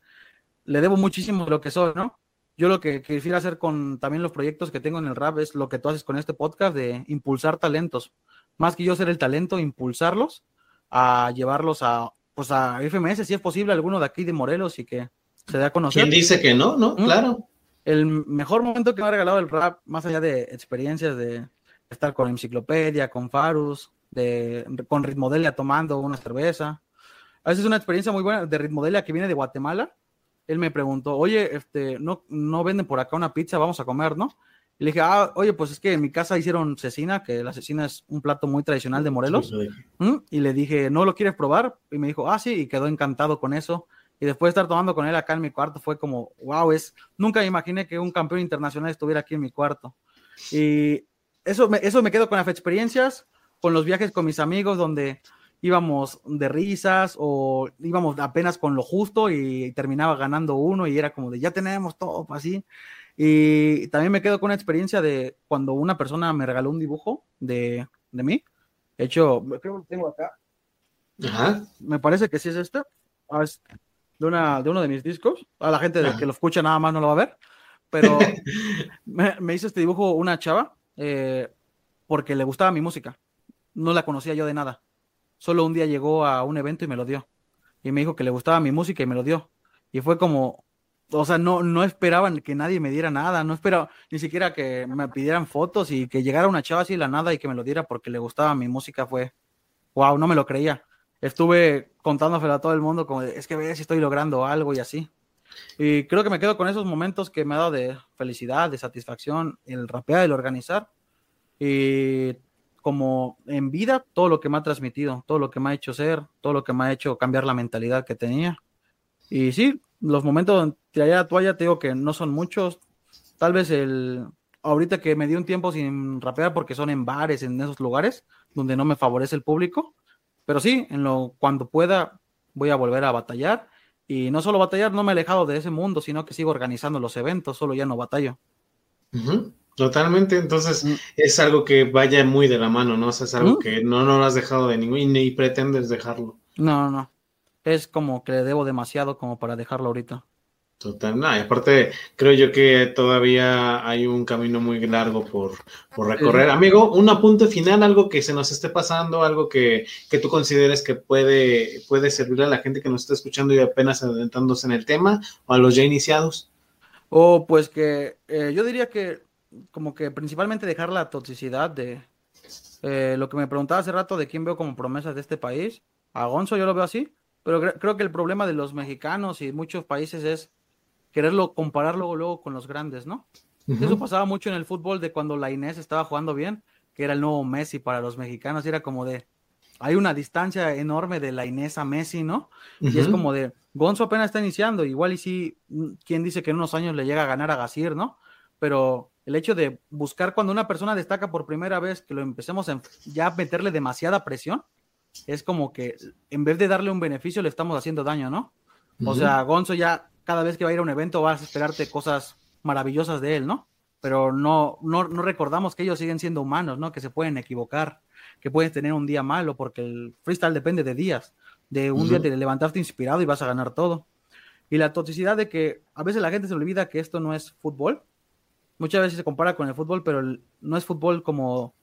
le debo muchísimo de lo que soy, ¿no? Yo lo que quisiera hacer con también los proyectos que tengo en el rap es lo que tú haces con este podcast de impulsar talentos. Más que yo ser el talento, impulsarlos a llevarlos a, pues a FMS, si es posible, alguno de aquí de Morelos y que se dé a conocer. ¿Quién dice que no? ¿No? Claro el mejor momento que me ha regalado el rap, más allá de experiencias de estar con Enciclopedia, con Farus, de, con Ritmodelia tomando una cerveza. A veces es una experiencia muy buena de Ritmodelia que viene de Guatemala. Él me preguntó, oye, este, no, no venden por acá una pizza, vamos a comer, ¿no? Y le dije, ah, oye, pues es que en mi casa hicieron cecina, que la cecina es un plato muy tradicional de Morelos. ¿Mm? Y le dije, ¿no lo quieres probar? Y me dijo, ah, sí, y quedó encantado con eso. Y después de estar tomando con él acá en mi cuarto fue como, wow, es, nunca me imaginé que un campeón internacional estuviera aquí en mi cuarto. Y eso me, eso me quedo con las experiencias, con los viajes con mis amigos donde íbamos de risas o íbamos apenas con lo justo y terminaba ganando uno y era como de ya tenemos todo así. Y también me quedo con la experiencia de cuando una persona me regaló un dibujo de, de mí. De hecho, creo que lo tengo acá. Ajá. Me parece que sí es este. De, una, de uno de mis discos. A la gente que lo escucha nada más no lo va a ver. Pero me, hizo este dibujo una chava eh, porque le gustaba mi música. No la conocía yo de nada. Solo un día llegó a un evento y me lo dio. Y me dijo que le gustaba mi música y me lo dio. Y fue como, o sea, no, no esperaban que nadie me diera nada, no esperaba ni siquiera que me pidieran fotos y que llegara una chava así la nada y que me lo diera porque le gustaba mi música fue, wow, no me lo creía estuve contándoselo a todo el mundo como es que ve si estoy logrando algo y así. Y creo que me quedo con esos momentos que me ha dado de felicidad, de satisfacción, el rapear, el organizar. Y como en vida, todo lo que me ha transmitido, todo lo que me ha hecho ser, todo lo que me ha hecho cambiar la mentalidad que tenía. Y sí, los momentos donde tiré la toalla, te digo que no son muchos. Tal vez el, ahorita que me di un tiempo sin rapear porque son en bares, en esos lugares donde no me favorece el público, pero sí, en lo, cuando pueda voy a volver a batallar. Y no solo batallar, no me he alejado de ese mundo, sino que sigo organizando los eventos, solo ya no batallo. Totalmente, entonces mm. es algo que vaya muy de la mano, ¿no? O sea, es algo que no, no lo has dejado de ningún, ni pretendes dejarlo. No, no, es como que le debo demasiado como para dejarlo ahorita. Total, no, y aparte creo yo que todavía hay un camino muy largo por, recorrer. Amigo, un apunte final, algo que se nos esté pasando, algo que, tú consideres que puede, puede servirle a la gente que nos está escuchando y apenas adentrándose en el tema, o a los ya iniciados. O pues que eh, yo diría que como que principalmente dejar la toxicidad de eh, lo que me preguntaba hace rato de quién veo como promesas de este país. A Gonzo yo lo veo así, pero creo que el problema de los mexicanos y muchos países es quererlo comparar luego, con los grandes, ¿no? Eso pasaba mucho en el fútbol de cuando la Inés estaba jugando bien, que era el nuevo Messi para los mexicanos, y era como de, hay una distancia enorme de la Inés a Messi, ¿no? Y es como de, Gonzo apenas está iniciando, igual y sí, mm, ¿quién dice que en unos años le llega a ganar a Gasir, ¿no? Pero el hecho de buscar cuando una persona destaca por primera vez, que lo empecemos a ya meterle demasiada presión, es como que en vez de darle un beneficio le estamos haciendo daño, ¿no? O sea, Gonzo ya cada vez que va a ir a un evento vas a esperarte cosas maravillosas de él, ¿no? Pero no, no, no recordamos que ellos siguen siendo humanos, ¿no? Que se pueden equivocar, que pueden tener un día malo, porque el freestyle depende de días, de un día te levantarte inspirado y vas a ganar todo. Y la toxicidad de que a veces la gente se olvida que esto no es fútbol. Muchas veces se compara con el fútbol, pero no es fútbol como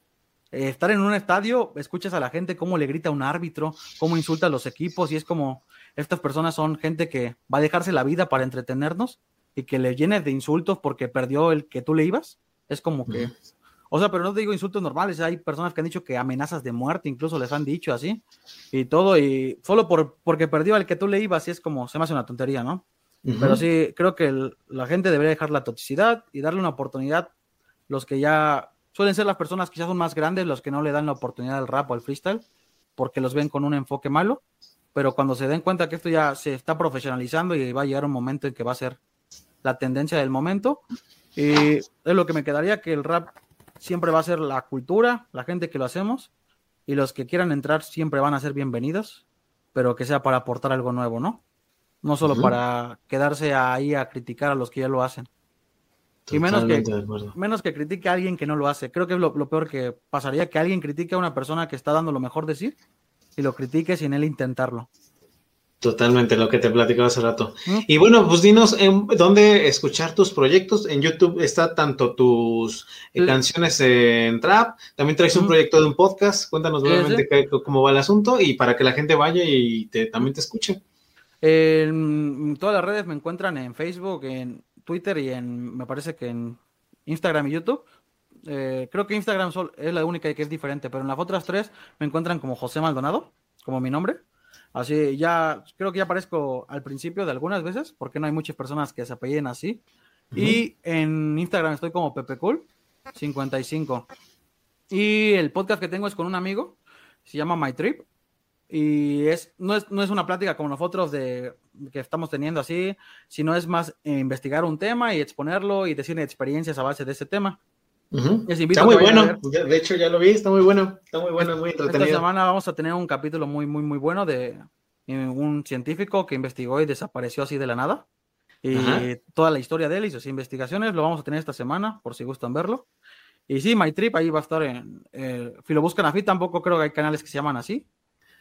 eh, estar en un estadio, escuchas a la gente cómo le grita a un árbitro, cómo insulta a los equipos y es como estas personas son gente que va a dejarse la vida para entretenernos y que le llenes de insultos porque perdió el que tú le ibas. Es como que, o sea, pero no te digo insultos normales, hay personas que han dicho que amenazas de muerte, incluso les han dicho así y todo, y solo por, porque perdió el que tú le ibas, y es como, se me hace una tontería, ¿no? Pero sí, creo que la gente debería dejar la toxicidad y darle una oportunidad. Los que ya suelen ser las personas que ya son más grandes, los que no le dan la oportunidad al rap o al freestyle, porque los ven con un enfoque malo. Pero cuando se den cuenta que esto ya se está profesionalizando y va a llegar un momento en que va a ser la tendencia del momento, y es lo que me quedaría, que el rap siempre va a ser la cultura, la gente que lo hacemos, y los que quieran entrar siempre van a ser bienvenidos, pero que sea para aportar algo nuevo, ¿no? no solo para quedarse ahí a criticar a los que ya lo hacen. y menos que, menos que critique a alguien que no lo hace. Creo que es lo, peor que pasaría, que alguien critique a una persona que está dando lo mejor de sí y lo critique sin él intentarlo. Totalmente, lo que te platicaba hace rato. Y bueno, pues dinos en dónde escuchar tus proyectos. En YouTube está tanto tus eh, canciones en trap, también traes un proyecto de un podcast. Cuéntanos brevemente cómo va el asunto y para que la gente vaya y te, también te escuche. En todas las redes me encuentran en Facebook, en Twitter y en, me parece que en Instagram y YouTube. Eh, creo que Instagram es la única que es diferente, pero en las otras tres me encuentran como José Maldonado, como mi nombre. Así ya, creo que ya aparezco al principio de algunas veces, porque no hay muchas personas que se apelliden así. Y en Instagram estoy como PepeCool55. Y el podcast que tengo es con un amigo, se llama My Trip. Y es no, es, no es una plática como nosotros de, que estamos teniendo así, sino es más investigar un tema y exponerlo y decir experiencias a base de ese tema. Está muy bueno, de hecho ya lo vi, está muy bueno, está muy bueno, muy entretenido. Esta semana vamos a tener un capítulo muy, muy, muy bueno de un científico que investigó y desapareció así de la nada. Y toda la historia de él y sus investigaciones lo vamos a tener esta semana, por si gustan verlo. Y sí, My Trip ahí va a estar en. Eh, si lo buscan así, tampoco creo que hay canales que se llaman así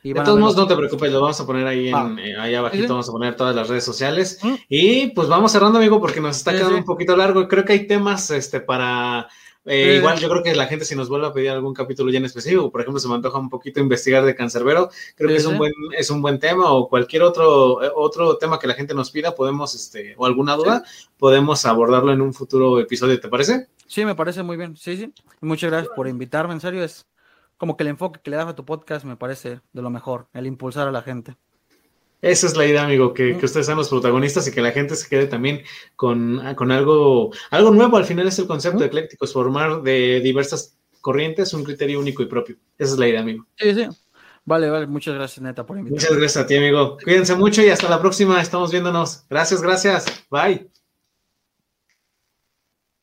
de todos modos, no te preocupes, lo vamos a poner ahí, en, eh, ahí abajito, vamos a poner todas las redes sociales. Mm. Y pues vamos cerrando, amigo, porque nos está quedando un poquito largo. Creo que hay temas este, para... Eh, igual yo creo que la gente si nos vuelve a pedir algún capítulo ya en específico, por ejemplo, se me antoja un poquito investigar de Cancerbero, creo que es un buen es un buen tema o cualquier otro eh, otro tema que la gente nos pida, podemos este o alguna duda, podemos abordarlo en un futuro episodio, ¿te parece? Sí, me parece muy bien. Sí, sí. Muchas gracias por invitarme, en serio es como que el enfoque que le das a tu podcast me parece de lo mejor, el impulsar a la gente. Esa es la idea, amigo, que, ustedes sean los protagonistas y que la gente se quede también con, algo, algo nuevo. Al final es el concepto de eclécticos, formar de diversas corrientes un criterio único y propio. Esa es la idea, amigo. Sí, sí. Vale, vale. Muchas gracias, neta, por invitarme. Muchas gracias a ti, amigo. Cuídense mucho y hasta la próxima. Estamos viéndonos. Gracias, gracias. Bye.